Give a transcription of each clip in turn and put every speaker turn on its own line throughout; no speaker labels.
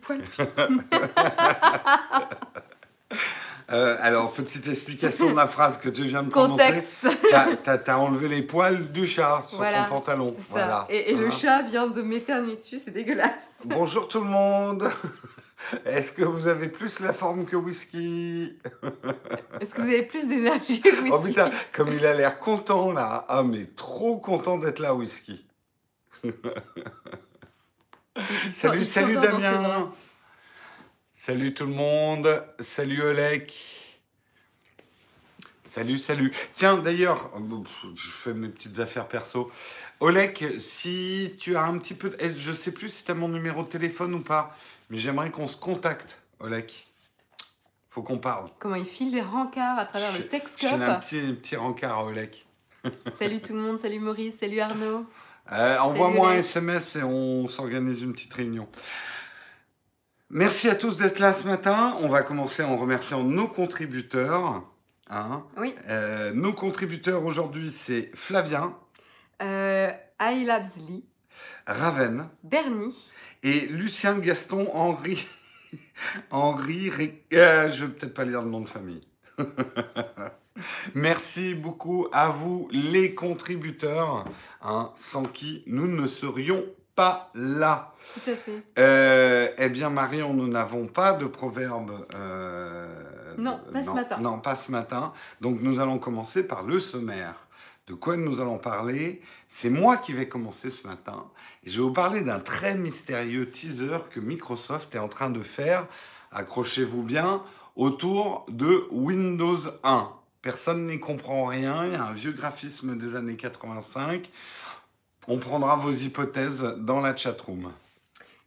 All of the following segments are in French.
Euh, alors, petite explication de la phrase que tu viens de.
Contexte.
T'as- T'as t'as enlevé les poils du chat sur
Voilà,
ton pantalon. Voilà.
Et, et le
Hein.
chat vient de m'éternuer dessus, c'est dégueulasse.
Bonjour tout le monde. Est-ce que vous avez plus la forme que whisky?
Est-ce que vous avez plus d'énergie que
Oh
whisky?
putain, comme il a l'air content là. Ah mais trop content d'être là, whisky. Salut, salut Damien. Salut tout le monde. Salut Olek. Salut, salut. Tiens, d'ailleurs, pff, je fais mes petites affaires perso. Olek, si tu as un petit peu... de- eh, Je sais plus si tu as mon numéro de téléphone ou pas, mais j'aimerais qu'on se contacte, Olek. Faut qu'on parle.
Comment il file des rencarts à travers
Je-
le
Je
Texcope.
fais un petit, petit rencard à Olek.
Salut tout le monde, salut Maurice, salut Arnaud.
Euh, Envoie-moi un. SMS et on s'organise une petite réunion. Merci à tous d'être là ce matin. On va commencer en remerciant nos contributeurs. hein.
Oui,
Euh, nos contributeurs aujourd'hui, c'est Flavien,
euh, iLabsly,
Raven
Bernie,
et Lucien Gaston Henri. Henri. Ré- euh, je vais peut-être pas lire le nom de famille. Merci beaucoup à vous, les contributeurs, hein, sans qui nous ne serions pas là.
tout à fait.
Euh, eh bien, Marion, nous n'avons pas de proverbe. euh,
Non, pas ce matin.
Non, pas ce matin. Donc, nous allons commencer par le sommaire. De quoi nous allons parler? C'est moi qui vais commencer ce matin. Et je vais vous parler d'un très mystérieux teaser que Microsoft est en train de faire. Accrochez-vous bien autour de Windows 1. Personne n'y comprend rien. Il y a un vieux graphisme des années 85. On prendra vos hypothèses dans la chatroom.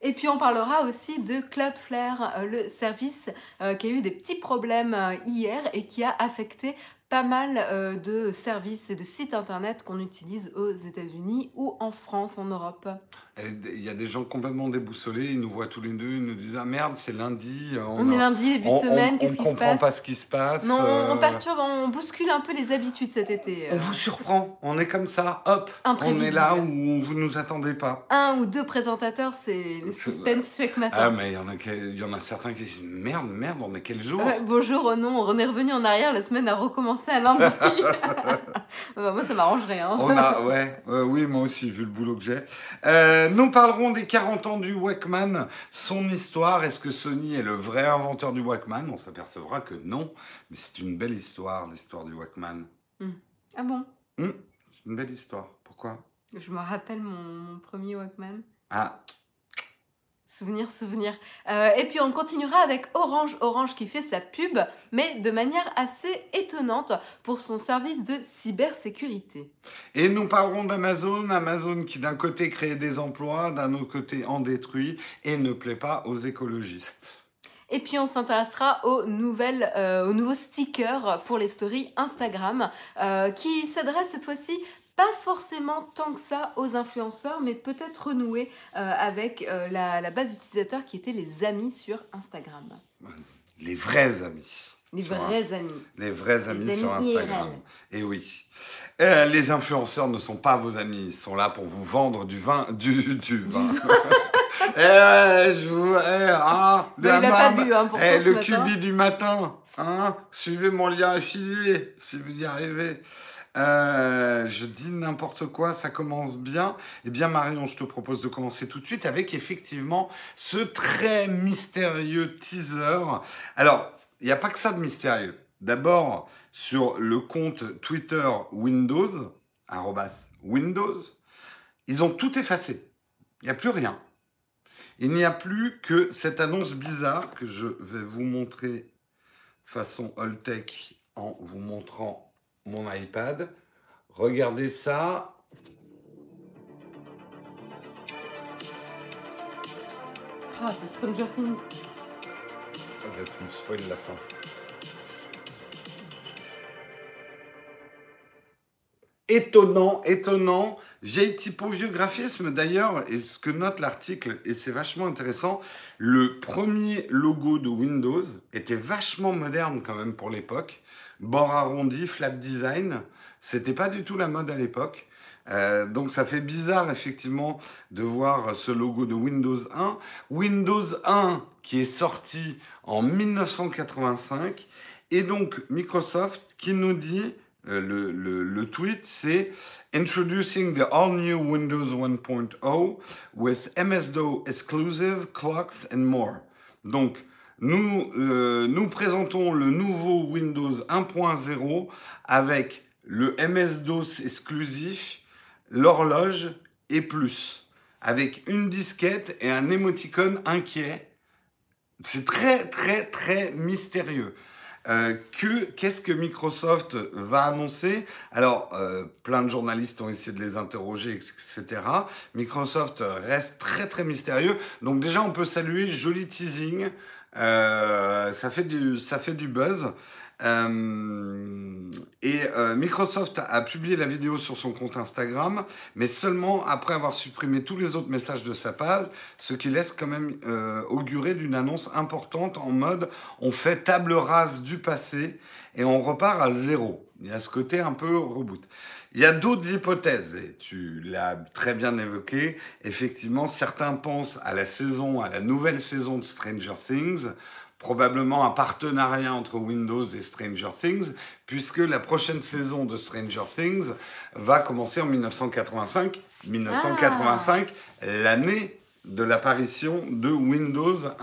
Et puis on parlera aussi de Cloudflare, euh, le service euh, qui a eu des petits problèmes euh, hier et qui a affecté pas mal euh, de services et de sites internet qu'on utilise aux États-Unis ou en France, en Europe.
Il y a des gens complètement déboussolés, ils nous voient tous les deux, ils nous disent Ah merde, c'est lundi. euh,
On, est
a-
lundi, début
on-
de semaine,
on-
qu'est-ce
on
qui se
comprend
passe
pas ce qui se passe.
Non, on- on
euh,
perturbe, on bouscule un peu les habitudes cet été.
on vous surprend, on est comme ça, hop, on est là où vous nous attendez pas.
Un ou deux présentateurs, c'est le suspense chaque
Ah,
matin.
mais il y, en a qui- il y en a certains qui disent Merde, merde, on est quel jour?
Bonjour, oh non, on est revenu en arrière, la semaine a recommencé à lundi. Bah, moi, ça m'arrangerait. Hein.
On a, ouais, euh, oui, moi aussi, vu le boulot que j'ai. Euh, nous parlerons des 40 ans du Walkman, son histoire. Est-ce que Sony est le vrai inventeur du Walkman? On s'apercevra que non, mais c'est une belle histoire, l'histoire du Walkman.
Ah bon?
C'est une belle histoire. Pourquoi?
Je me rappelle mon, mon premier Walkman.
Ah,
Souvenir, souvenir. Euh, et puis on continuera avec Orange. Orange qui fait sa pub, mais de manière assez étonnante pour son service de cybersécurité.
et nous parlerons d'Amazon. Amazon qui d'un côté crée des emplois, d'un autre côté en détruit et ne plaît pas aux écologistes.
Et puis on s'intéressera aux nouvelles, euh, aux nouveaux stickers pour les stories Instagram, euh, qui s'adressent cette fois-ci pas forcément tant que ça aux influenceurs, mais peut-être renouer euh, avec euh, la, la base d'utilisateurs qui étaient les amis sur Instagram.
Les vrais amis.
Les vrais amis.
Les vrais amis,
amis
sur Instagram. Et oui. Euh, les influenceurs ne sont pas vos amis. Ils sont là pour vous vendre du vin. Du, du vin. Eh, je vous. eh,
Mais
la
il a pas
mam-
bu, hein, pourtant,
eh,
ce
le cubi du matin. Hein, suivez mon lien affilié si vous y arrivez. Euh, je dis n'importe quoi, ça commence bien. Eh bien, Marion, je te propose de commencer tout de suite avec effectivement ce très mystérieux teaser. Alors, il n'y a pas que ça de mystérieux. D'abord, sur le compte Twitter Windows, Windows, ils ont tout effacé. Il n'y a plus rien. Il n'y a plus que cette annonce bizarre que je vais vous montrer façon all-tech en vous montrant mon iPad. Regardez ça.
Ah, c'est Stranger Things.
Ah, là, tu me spoil la fin. Étonnant, étonnant. Vieille typo, vieux graphisme d'ailleurs, et ce que note l'article, et c'est vachement intéressant, le premier logo de Windows était vachement moderne quand même pour l'époque. Bord arrondi, flat design, c'était pas du tout la mode à l'époque. Euh, donc ça fait bizarre effectivement de voir ce logo de Windows 1. Windows 1 qui est sorti en 1985 et donc Microsoft qui nous dit euh, le, tweet, c'est Introducing the all new Windows 1.0 with MS-DOS exclusive clocks and more. Donc, nous, euh, nous présentons le nouveau Windows 1.0 avec le MS-DOS exclusif, l'horloge et plus, avec une disquette et un émoticône inquiet. C'est très, très, très mystérieux. Euh, que qu'est-ce que Microsoft va annoncer? Alors, euh, plein de journalistes ont essayé de les interroger, etc. Microsoft reste très très mystérieux. Donc déjà, on peut saluer joli teasing. Euh, ça fait du buzz. Euh, et euh, Microsoft a publié la vidéo sur son compte Instagram, mais seulement après avoir supprimé tous les autres messages de sa page, ce qui laisse quand même augurer d'une annonce importante en mode on fait table rase du passé et on repart à zéro. Il y a ce côté un peu reboot. Il y a d'autres hypothèses, et tu l'as très bien évoqué. Effectivement, certains pensent à la saison, à la nouvelle saison de Stranger Things probablement un partenariat entre Windows et Stranger Things, puisque la prochaine saison de Stranger Things va commencer en 1985. 1985, l'année de l'apparition de Windows 1.0.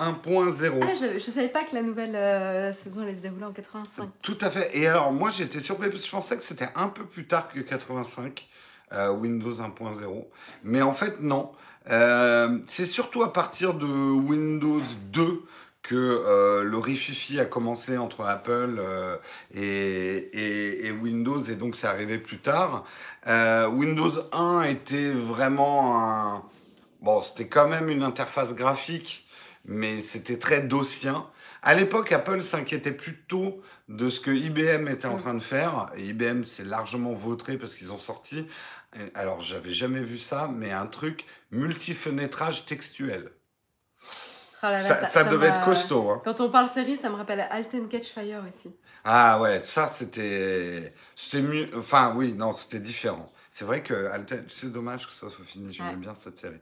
Ah, je ne savais pas que la nouvelle euh, saison allait se dérouler en 85.
Tout à fait. Et alors, moi, j'étais surpris parce que je pensais que c'était un peu plus tard que 85, euh, Windows 1.0. Mais en fait, non. Euh, c'est surtout à partir de Windows 2 que euh, le rififi a commencé entre Apple euh, et, et, Windows et donc c'est arrivé plus tard. Euh, Windows 1 était vraiment un... Bon, c'était quand même une interface graphique, mais c'était très dossien. À l'époque, Apple s'inquiétait plutôt de ce que IBM était en train de faire. Et IBM s'est largement vautré parce qu'ils ont sorti, alors j'avais jamais vu ça, mais un truc multifenêtrage textuel. Oh ça, devait être costaud. Hein.
Quand on parle série, ça me rappelle Alten Catch Fire aussi.
Ah ouais, ça c'était. C'est mieux. Enfin, oui, non, c'était différent. C'est vrai que c'est dommage que ça soit fini. J'aime bien cette série.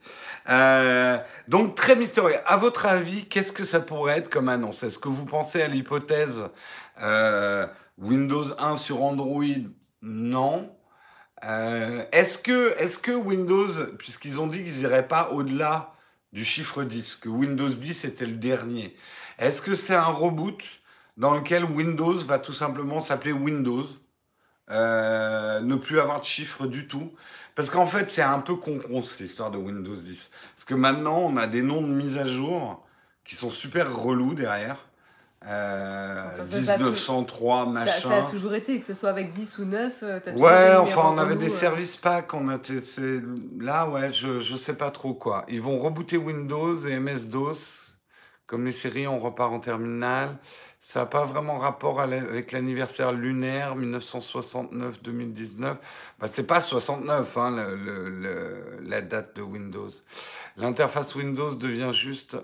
Euh, donc, très mystérieux. À votre avis, qu'est-ce que ça pourrait être comme annonce? Est-ce que vous pensez à l'hypothèse euh, Windows 1 sur Android? Non. Euh, est-ce que, est que Windows, puisqu'ils ont dit qu'ils n'iraient pas au-delà du chiffre 10, que Windows 10 était le dernier. Est-ce que c'est un reboot dans lequel Windows va tout simplement s'appeler Windows? Euh, ne plus avoir de chiffre du tout. Parce qu'en fait, c'est un peu con-con, cette histoire de Windows 10. Parce que maintenant, on a des noms de mise à jour qui sont super relous derrière. Euh, 1903, machin.
Ça, a toujours été, que ce soit avec 10 ou 9.
Euh, ouais, enfin, on avait des euh. services packs. On a là, ouais, je, je sais pas trop quoi. Ils vont rebooter Windows et MS-DOS. Comme les séries, on repart en terminale. Ça n'a pas vraiment rapport avec l'anniversaire lunaire 1969-2019. Bah, c'est pas 69, hein, la date de Windows. L'interface Windows devient juste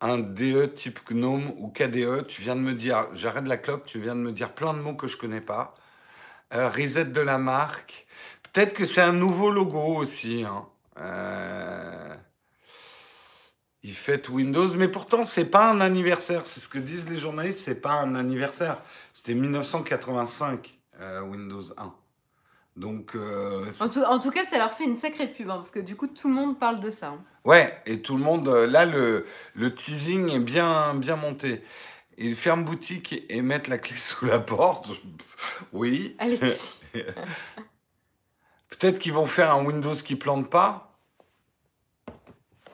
un DE type GNOME ou KDE, tu viens de me dire, j'arrête la clope, tu viens de me dire plein de mots que je connais pas. Euh, reset de la marque. Peut-être que c'est un nouveau logo aussi. Hein. Euh, il fête Windows, mais pourtant c'est pas un anniversaire. C'est ce que disent les journalistes, c'est pas un anniversaire. C'était 1985 euh, Windows 1. Donc,
euh, en, tout, cas, ça leur fait une sacrée pub, hein, parce que du coup, tout le monde parle de ça. Hein.
Ouais, et tout le monde, euh, là, le, le teasing est bien, bien monté. Ils ferment boutique et mettent la clé sous la porte. oui.
Alexis.
Peut-être qu'ils vont faire un Windows qui plante pas?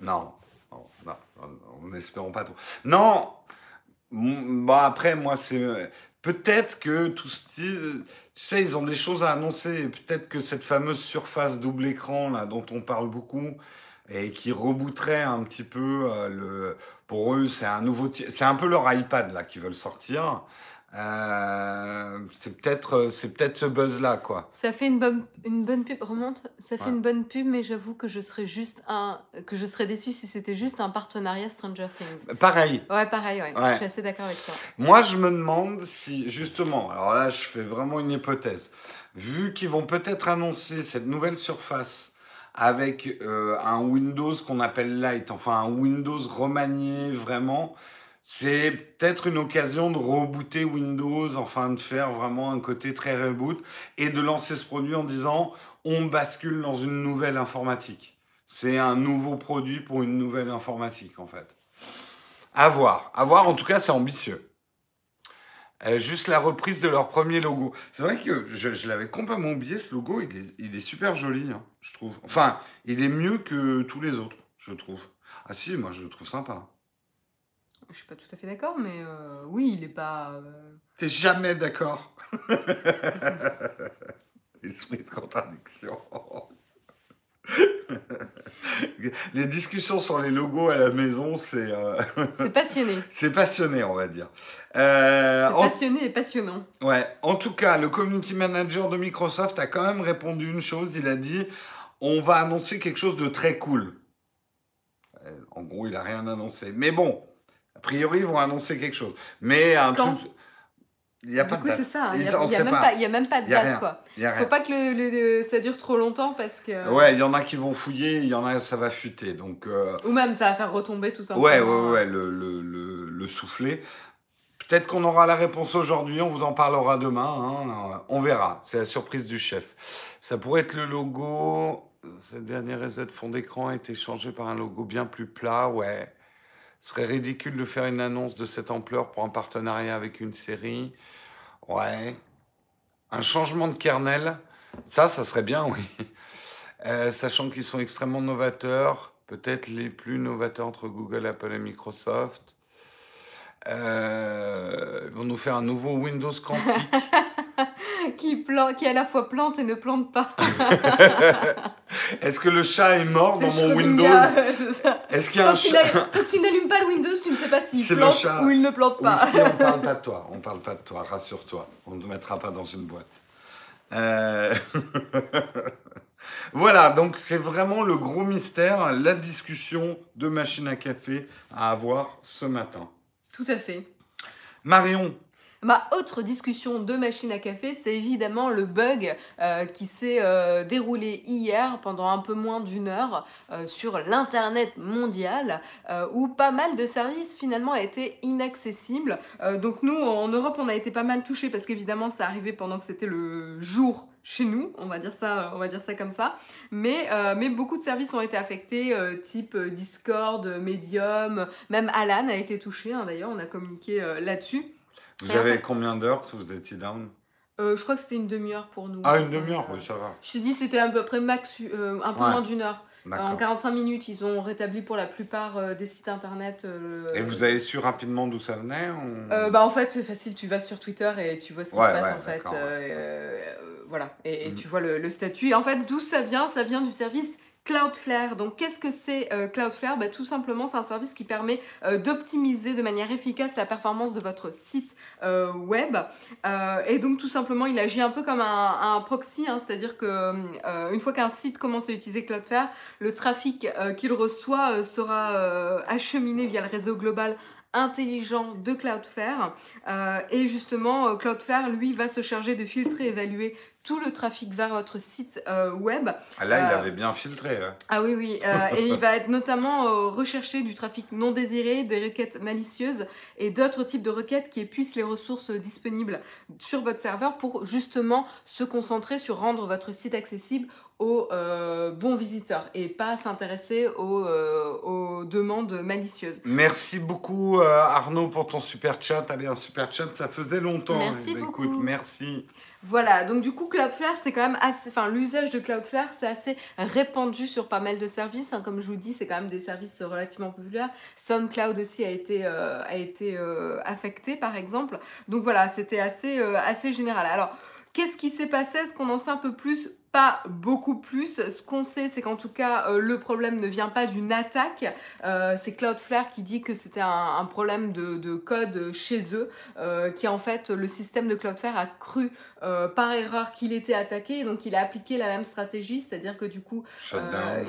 Non. N'espérons pas trop. Non. Bon, après, moi, c'est peut-être que tout ce tu sais, ils ont des choses à annoncer. Peut-être que cette fameuse surface double écran là, dont on parle beaucoup et qui rebooterait un petit peu euh, le. Pour eux, c'est un nouveau. C'est un peu leur iPad là qu'ils veulent sortir. Euh, c'est peut-être c'est peut-être ce buzz là quoi.
Ça fait une bonne une bonne pub remonte. Ça fait
Ouais.
une bonne pub, mais j'avoue que je serais juste un que je serais déçue si c'était juste un partenariat Stranger Things.
Pareil.
Ouais, pareil, ouais.
Ouais.
Je suis assez d'accord avec toi.
Moi, je me demande si, justement, alors là, je fais vraiment une hypothèse, vu qu'ils vont peut-être annoncer cette nouvelle surface avec euh, un Windows qu'on appelle Lite, enfin un Windows remanié vraiment, c'est peut-être une occasion de rebooter Windows, enfin de faire vraiment un côté très reboot et de lancer ce produit en disant on bascule dans une nouvelle informatique. C'est un nouveau produit pour une nouvelle informatique en fait. À voir. À voir, en tout cas, c'est ambitieux. Euh, juste la reprise de leur premier logo. C'est vrai que je, je l'avais complètement oublié, ce logo, il est, super joli, hein, je trouve. Enfin, il est mieux que tous les autres, je trouve. Ah si, moi je le trouve sympa.
Je suis pas tout à fait d'accord, mais euh, oui, il est pas. euh,
T'es jamais d'accord Esprit de contradiction. les discussions sur les logos à la maison, c'est euh,
C'est passionné.
c'est passionné, on va dire. Euh,
C'est
en-
passionné et passionnant.
Ouais, en tout cas, le community manager de Microsoft a quand même répondu une chose. Il a dit on va annoncer quelque chose de très cool. En gros, il a rien annoncé. Mais bon, priori, ils vont annoncer quelque chose. Mais un
Quand
truc. Il n'y a pas de date.
c'est ça. Il
Ils-
y a, même
pas.
de
Il y a
date, quoi.
Il
Faut pas que le, le- le- ça dure trop longtemps parce que.
Ouais, il y en a qui vont fouiller, il y en a, ça va fuiter. Donc, euh,
Ou même ça va faire retomber tout simplement.
ouais, ouais, ouais, le, le, le, le souffler. Peut-être qu'on aura la réponse aujourd'hui, on vous en parlera demain. hein, On verra. C'est la surprise du chef. Ça pourrait être le logo. Cette dernière reset fond d'écran a été changé par un logo bien plus plat. Ouais. Ce serait ridicule de faire une annonce de cette ampleur pour un partenariat avec une série. Ouais. Un changement de kernel. Ça, ça serait bien, oui. Euh, sachant qu'ils sont extrêmement novateurs, peut-être les plus novateurs entre Google, Apple et Microsoft. Euh, ils vont nous faire un nouveau Windows quantique.
qui, à la fois plante et ne plante pas.
Est-ce que le chat est mort dans mon Windows. Est-ce qu'il y a
Tant
un chat
tant que tu n'allumes pas le Windows, tu ne sais pas s'il plante
chat.
ou il ne plante
Oui,
pas.
si, on parle pas de toi. On parle pas de toi, rassure-toi. On ne te mettra pas dans une boîte. Euh, voilà, donc c'est vraiment le gros mystère, la discussion de machine à café à avoir ce matin.
Tout à fait.
Marion,
Ma autre discussion de machine à café, c'est évidemment le bug euh, qui s'est euh, déroulé hier pendant un peu moins d'une heure euh, sur l'Internet mondial, où pas mal de services finalement étaient inaccessibles. Donc nous, en Europe, on a été pas mal touchés parce qu'évidemment, ça arrivait pendant que c'était le jour chez nous, on va dire ça, on va dire ça comme ça. Mais, mais beaucoup de services ont été affectés, type Discord, Medium, même Alan a été touché. hein, D'ailleurs, on a communiqué là-dessus.
Vous avez combien d'heures si vous étiez down?
Euh, je crois que c'était une demi-heure pour nous.
Ah, une demi-heure,
Euh,
oui, ça va.
Je te dis, c'était à peu près max, euh, un peu
Ouais.
moins d'une heure. En
D'accord.
45 minutes, ils ont rétabli pour la plupart des sites internet.
Et vous avez su rapidement d'où ça venait ou-
bah en fait c'est facile, tu vas sur Twitter et tu vois ce qui
Ouais,
se passe
ouais,
en fait. voilà, et, et
Mhm.
tu vois le, le statut. Et en fait d'où ça vient? Ça vient du service Cloudflare. Donc qu'est-ce que c'est euh, Cloudflare? Bah, Tout simplement c'est un service qui permet euh, d'optimiser de manière efficace la performance de votre site euh, web. Et donc tout simplement il agit un peu comme un, proxy, hein, c'est-à-dire que une fois qu'un site commence à utiliser Cloudflare, le trafic qu'il reçoit sera acheminé via le réseau global intelligent de Cloudflare. Euh, et justement, euh, Cloudflare, lui, va se charger de filtrer, évaluer tout le trafic vers votre site euh, web.
Ah, là, il avait bien filtré. hein.
Ah oui, oui. et il va être notamment recherché du trafic non désiré, des requêtes malicieuses et d'autres types de requêtes qui épuisent les ressources disponibles sur votre serveur pour justement se concentrer sur rendre votre site accessible aux euh, bons visiteurs et pas s'intéresser aux, euh, aux demandes malicieuses.
Merci beaucoup euh, Arnaud pour ton super chat. Allez, un super chat, ça faisait longtemps.
Merci
Eh ben,
beaucoup.
Écoute, merci.
Voilà, donc du coup Cloudflare c'est quand même assez, enfin l'usage de Cloudflare c'est assez répandu sur pas mal de services, hein. comme je vous dis c'est quand même des services relativement populaires. SoundCloud aussi a été, euh, a été euh, affecté par exemple, donc voilà c'était assez, euh, assez général. Alors qu'est-ce qui s'est passé? Est-ce qu'on en sait un peu plus pas beaucoup plus. Ce qu'on sait, c'est qu'en tout cas, euh, le problème ne vient pas d'une attaque. Euh, c'est Cloudflare qui dit que c'était un, problème de, code chez eux, euh, qui en fait, le système de Cloudflare a cru par erreur qu'il était attaqué, donc il a appliqué la même stratégie, c'est-à-dire que du coup,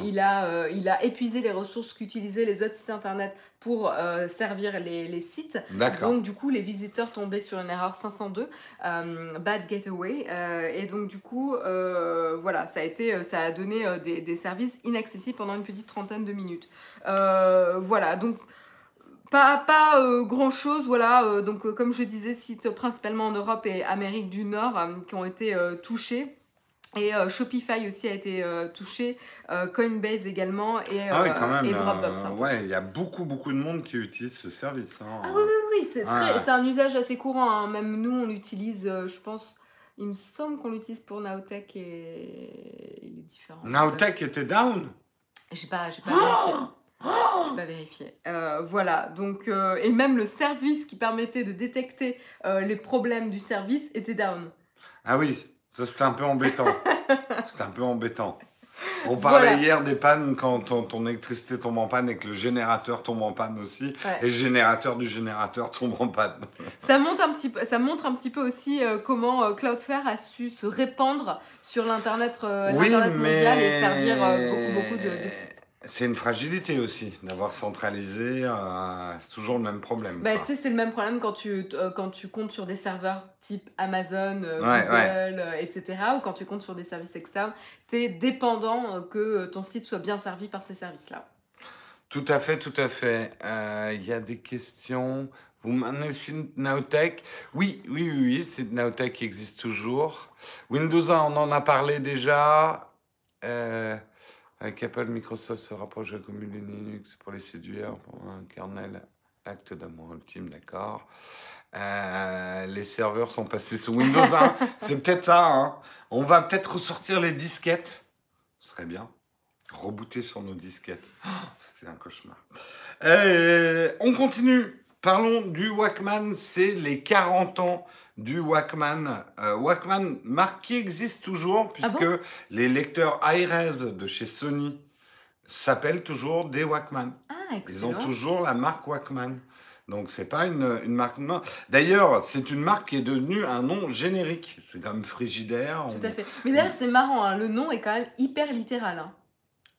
il, a, il a épuisé les ressources qu'utilisaient les autres sites internet pour servir les, les sites. Donc du coup, les visiteurs tombaient sur une erreur 502, bad gateway, et donc du coup, euh, voilà, ça a, été, euh, ça a donné euh, des, services inaccessibles pendant une petite trentaine de minutes. voilà, donc pas, pas grand chose, voilà. donc, comme je disais, sites principalement en Europe et Amérique du Nord qui ont été touchés. Et Shopify aussi a été touché, Coinbase également et,
ah oui, quand même, Dropbox. ouais, il y a beaucoup, beaucoup de monde qui utilise ce service. Hein.
Ah oui, oui, oui, c'est un usage assez courant. Hein. Même nous, on l'utilise, je pense, il me semble qu'on l'utilise pour Naotech et il est différent.
Naotech était down?
J'ai pas, pas vérifié. J'ai pas vérifié. Euh, voilà, donc, euh, et même le service qui permettait de détecter euh, les problèmes du service était down.
Ah oui, ça c'était un peu embêtant. c'était un peu embêtant. On parlait hier des pannes quand ton, électricité tombe en panne et que le générateur tombe en panne aussi. Et le générateur du générateur tombe en panne.
ça, montre un petit peu, ça montre un petit peu aussi euh, comment euh, Cloudflare a su se répandre sur l'Internet euh, mondial et servir beaucoup, beaucoup de, de sites.
C'est une fragilité aussi d'avoir centralisé. Euh, c'est toujours le même problème.
Bah, tu sais, c'est le même problème quand tu, euh, quand tu comptes sur des serveurs type Amazon, euh, Google, etc. Ou quand tu comptes sur des services externes. Tu es dépendant que ton site soit bien servi par ces services-là.
Tout à fait, tout à fait. Il y a des questions. Vous m'en site Nowtech? Oui, oui, oui, oui, c'est Nowtech qui existe toujours. Windows 1, on en a parlé déjà. Avec Apple, Microsoft se rapproche de la communauté Linux pour les séduire, pour un kernel acte d'amour ultime, d'accord. Euh, les serveurs sont passés sous Windows 1. C'est peut-être ça. Hein. On va peut-être ressortir les disquettes. Ce serait bien. Rebooter sur nos disquettes. Oh, c'était un cauchemar. Euh, on continue. Parlons du Walkman. C'est les 40 ans du Walkman. Euh, Walkman, marque qui existe toujours, ah puisque les lecteurs iRes de chez Sony s'appellent toujours des Walkman.
Ah,
Ils ont toujours la marque Walkman. Donc c'est pas une, une marque. D'ailleurs, c'est une marque qui est devenue un nom générique. C'est comme Frigidaire.
Tout à fait. Mais d'ailleurs, c'est marrant. Hein. Le nom est quand même hyper littéral. Hein.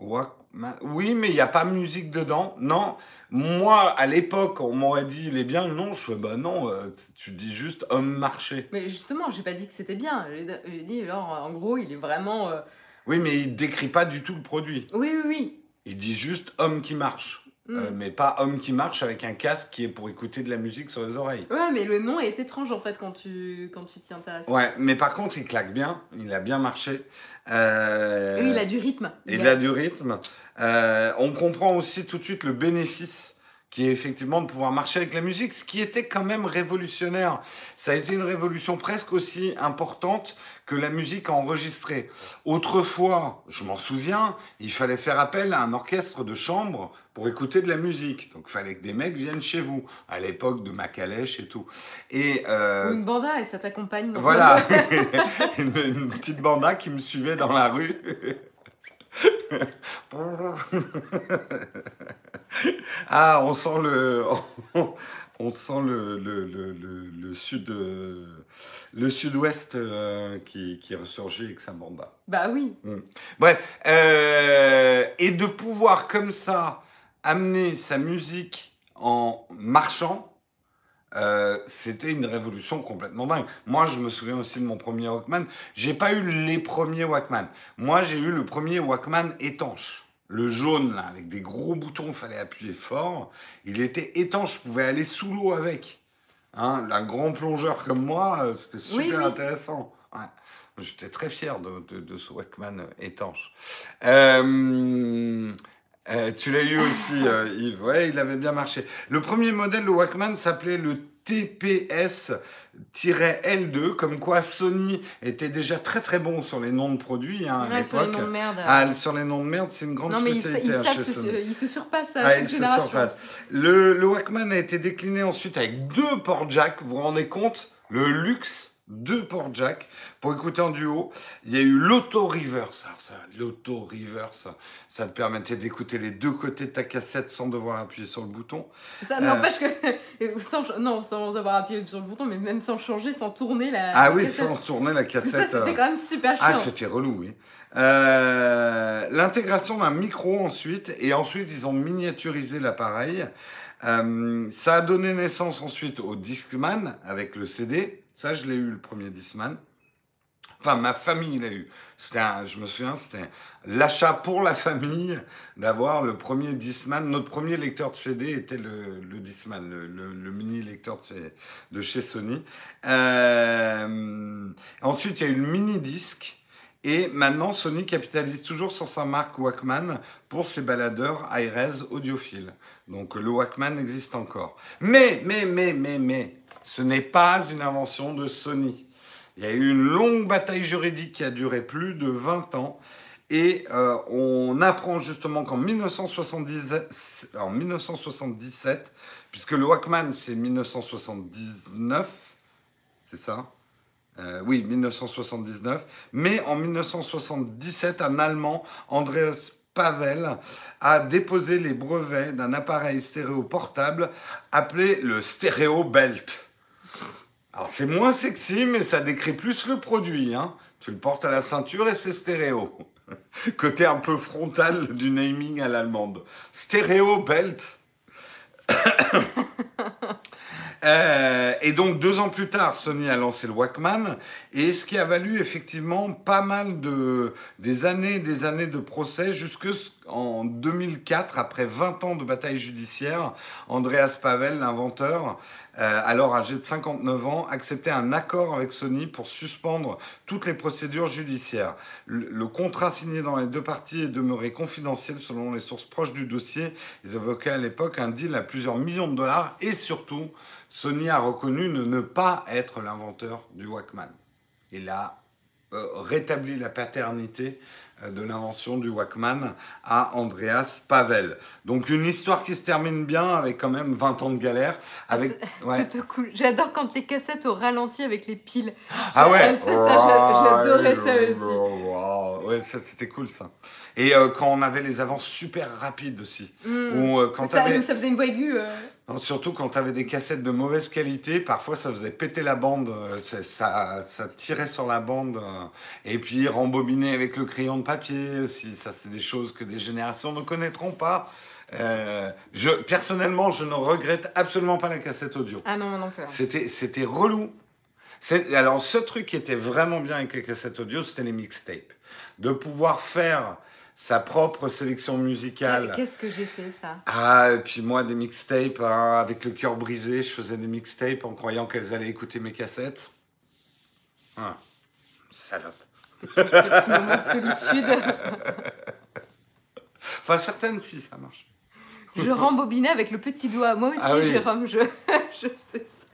Oui, mais il n'y a pas musique dedans. Non. Moi, à l'époque, on m'aurait dit il est bien nom. Je fais bah non, euh, tu dis juste homme marché.
Mais justement, j'ai pas dit que c'était bien. J'ai dit, alors, en gros, il est vraiment. Euh,
oui, mais il décrit pas du tout le produit.
Oui, oui, oui.
Il dit juste homme qui marche. Euh, mm. mais pas homme qui marche avec un casque qui est pour écouter de la musique sur les oreilles.
Ouais, mais le nom est étrange en fait quand tu quand tu t'y intéresses.
Ouais, mais par contre, il claque bien, il a bien marché.
Euh... Il a du rythme.
Il, a... du rythme. Euh, on comprend aussi tout de suite le bénéfice qui est effectivement de pouvoir marcher avec la musique, ce qui était quand même révolutionnaire. Ça a été une révolution presque aussi importante que la musique enregistrée. Autrefois, je m'en souviens, il fallait faire appel à un orchestre de chambre pour écouter de la musique. Donc il fallait que des mecs viennent chez vous, à l'époque de Macalèche et tout. Et,
euh, une banda et ça t'accompagne.
Voilà, une, une petite banda qui me suivait dans la rue. ah, on sent le, on, sent le, le, le, le sud, le sud-ouest euh, qui, qui ressurgit avec sa banda.
Bah oui.
Mm. Bref, euh, et de pouvoir comme ça amener sa musique en marchant, euh, c'était une révolution complètement dingue. Moi, je me souviens aussi de mon premier Walkman. J'ai pas eu les premiers Walkman. Moi, j'ai eu le premier Walkman étanche. Le jaune, là, avec des gros boutons, il fallait appuyer fort. Il était étanche, je pouvais aller sous l'eau avec. Hein, un grand plongeur comme moi, euh, c'était super intéressant. J'étais très fier de, de, ce Walkman étanche. Euh, euh, tu l'as eu aussi, euh, Yves. Ouais, il avait bien marché. Le premier modèle de Walkman s'appelait le TPS-L2, comme quoi Sony était déjà très très bon sur les noms de produits hein,
à Sur les noms de merde.
Ah, sur les noms de merde, c'est une grande non, mais spécialité.
Hein,
chez
se, il se surpasse à ah, il se surpasse.
Le, le Walkman a été décliné ensuite avec deux ports jack. Vous vous rendez compte? Le luxe deux ports jack pour écouter en duo. Il y a eu l'auto-reverse. Alors ça, l'auto-reverse, ça te permettait d'écouter les deux côtés de ta cassette sans devoir appuyer sur le bouton.
Ça
Euh,
n'empêche que. Sans, non, sans avoir appuyé sur le bouton, mais même sans changer, sans tourner la.
Ah
la
oui,
cassette.
sans tourner la cassette.
ça, c'était
euh,
quand même super chiant.
Ah, c'était relou, oui. Euh, L'intégration d'un micro ensuite, et ensuite ils ont miniaturisé l'appareil. Euh, ça a donné naissance ensuite au Discman avec le CD. Ça, je l'ai eu le premier Discman. Enfin, ma famille l'a eu. C'était je me souviens, c'était l'achat pour la famille d'avoir le premier Discman. Notre premier lecteur de CD était le, le Discman, le, mini lecteur de chez, Sony. Euh, ensuite, il y a eu le mini disque. Et maintenant, Sony capitalise toujours sur sa marque Walkman pour ses baladeurs iRes audiophiles. Donc le Walkman existe encore. Mais, mais, mais, mais, mais, ce n'est pas une invention de Sony. Il y a eu une longue bataille juridique qui a duré plus de 20 ans. Et euh, on apprend justement qu'en 1970 en 1977, puisque le Walkman c'est 1979, c'est ça? Euh, Oui, 1979. Mais en 1977, un Allemand, Andreas Pavel, a déposé les brevets d'un appareil stéréo portable appelé le Stereo Belt. Alors c'est moins sexy, mais ça décrit plus le produit. Hein. Tu le portes à la ceinture et c'est stéréo. Côté un peu frontal du naming à l'allemande. Stéréo Belt. Euh, et donc deux ans plus tard, Sony a lancé le Walkman, et ce qui a valu effectivement pas mal de des années, des années de procès jusqu'en 2004, après 20 ans de bataille judiciaire, Andreas Pavel, l'inventeur, euh, alors âgé de 59 ans, acceptait un accord avec Sony pour suspendre toutes les procédures judiciaires. Le, le contrat signé dans les deux parties est demeuré confidentiel selon les sources proches du dossier. Ils évoquaient à l'époque un deal à plusieurs millions de dollars et surtout, Sony a reconnu ne, ne pas être l'inventeur du Walkman. Il a euh, rétabli la paternité euh, de l'invention du Walkman à Andreas Pavel. Donc une histoire qui se termine bien avec quand même 20 ans de galère. Avec, ouais.
Tout cool. J'adore quand les cassettes au ralenti avec les piles.
Ah ouais
Ça, ça, j'a- j'adorais ça aussi.
Ouais, ça c'était cool ça. Et euh, quand on avait les avances super rapides aussi.
Mm.
Euh, quand
ça, faisait une voix aiguë. euh.
Non, surtout quand tu avais des cassettes de mauvaise qualité, parfois ça faisait péter la bande, euh, ça, tirait sur la bande, euh, et puis rembobiner avec le crayon de papier aussi, ça c'est des choses que des générations ne connaîtront pas. Euh, je, personnellement, je ne regrette absolument pas la cassette audio.
Ah non, non plus.
C'était, c'était relou. Alors, ce truc qui était vraiment bien avec les cassettes audio, c'était les mixtapes. De pouvoir faire sa propre sélection musicale.
Qu'est-ce que j'ai fait ça?
Ah, et puis moi, des mixtapes, hein, avec le cœur brisé, je faisais des mixtapes en croyant qu'elles allaient écouter mes cassettes. Ah, salope.
Petit, petit moment de solitude.
Enfin, certaines, si, ça marche.
Je rembobinais avec le petit doigt. Moi aussi,
Ah oui.
Jérôme, je, je faisais ça.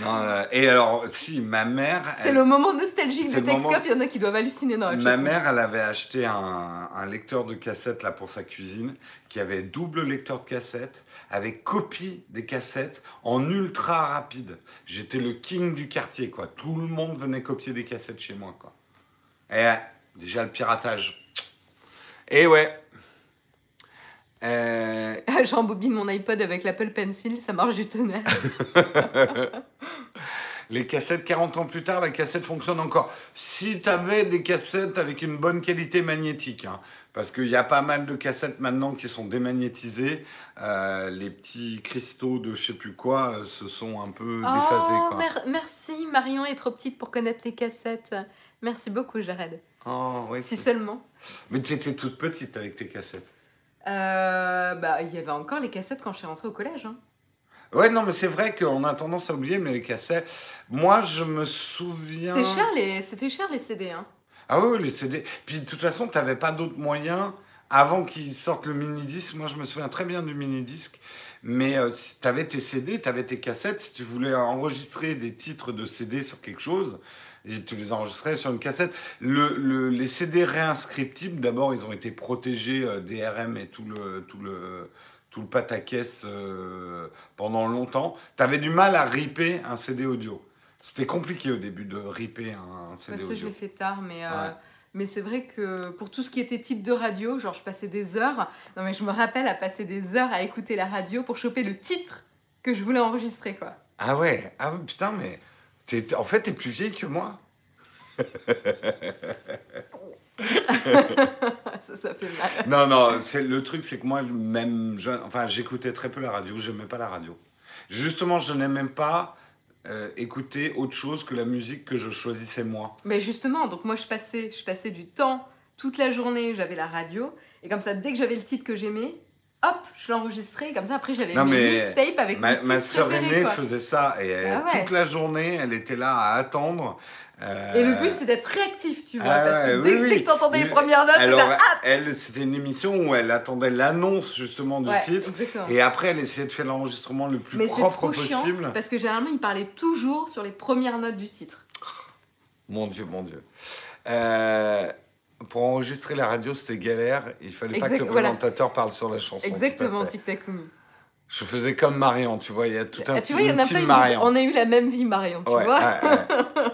Non, euh, et alors, si, ma mère...
C'est
elle-
le moment nostalgique de
moment-
Texcop. Il y en a qui doivent halluciner dans la
Ma mère, elle avait acheté un, un lecteur de cassette là pour sa cuisine, qui avait double lecteur de cassette, avec copie des cassettes en ultra rapide. J'étais le king du quartier, quoi. Tout le monde venait copier des cassettes chez moi, quoi. Et ouais, déjà le piratage. Et ouais. Euh,
J'embobine mon iPod avec l'Apple Pencil. Ça marche du tonnerre.
les cassettes, 40 ans plus tard, la cassette fonctionne encore. Si tu avais des cassettes avec une bonne qualité magnétique, hein, parce qu'il y a pas mal de cassettes maintenant qui sont démagnétisées, euh, les petits cristaux de je sais plus quoi euh, se sont un peu déphasés.
Oh,
Quoi.
mer- merci. Marion est trop petite pour connaître les cassettes. Merci beaucoup, Jared.
Oh, ouais,
Si seulement.
Mais tu étais toute petite avec tes cassettes.
Euh, bah, il y avait encore les cassettes quand je suis rentrée au collège. hein.
Ouais, non, mais c'est vrai qu'on a tendance à oublier, mais les cassettes. Moi, je me souviens.
C'était cher les, c'était cher les CD. Hein.
Ah oui, les CD. Puis de toute façon, tu n'avais pas d'autres moyens avant qu'ils sortent le mini-disque. Moi, je me souviens très bien du mini-disque. Mais euh, si tu avais tes CD, tu avais tes cassettes. Si tu voulais enregistrer des titres de CD sur quelque chose, tu les enregistrais sur une cassette. Le, le- les CD réinscriptibles, d'abord, ils ont été protégés euh, DRM et tout le, tout le, tout le pataquès euh, pendant longtemps. Tu avais du mal à ripper un CD audio. C'était compliqué au début de ripper un CD
Ça, je
audio.
l'ai fait tard, mais, euh,
Ouais.
mais c'est vrai que pour tout ce qui était type de radio, genre je passais des heures. Non, mais je me rappelle à passer des heures à écouter la radio pour choper le titre que je voulais enregistrer, quoi.
Ah ouais, ah ouais, putain, mais en fait, t'es plus vieille que moi.
ça, ça fait mal.
Non, non, c'est le truc, c'est que moi, même jeune, enfin, j'écoutais très peu la radio, j'aimais pas la radio. Justement, je n'aimais même pas euh, écouter autre chose que la musique que je choisissais moi.
Mais justement, donc moi je passais, je passais du temps toute la journée, j'avais la radio, et comme ça, dès que j'avais le titre que j'aimais, hop, je l'enregistrais, comme ça après j'avais mes mixtapes avec
Ma,
mes
ma sœur aînée faisait ça et elle-
Ah ouais.
toute la journée, elle était là à attendre. euh,
Et le but c'est d'être réactif, tu vois,
Ah
parce que dès,
oui,
dès que t'entendais les premières notes,
Alors,
là,
elle, c'était une émission où elle attendait l'annonce justement du
Ouais,
titre.
exactement.
Et après, elle essayait de faire l'enregistrement le plus
Mais
propre
trop chiant
possible.
parce que généralement il parlait toujours sur les premières notes du titre.
Mon Dieu, mon Dieu. Euh, pour enregistrer la radio, c'était galère. Il fallait pas que le
voilà.
présentateur parle sur la chanson.
Exactement. Tic Tac.
Je faisais comme Marion, tu vois. Il y a tout un
Ah,
petit
tu vois,
team
disent,
Marion.
on a eu la même vie, Marion, tu
Ouais,
vois.
ouais, ouais.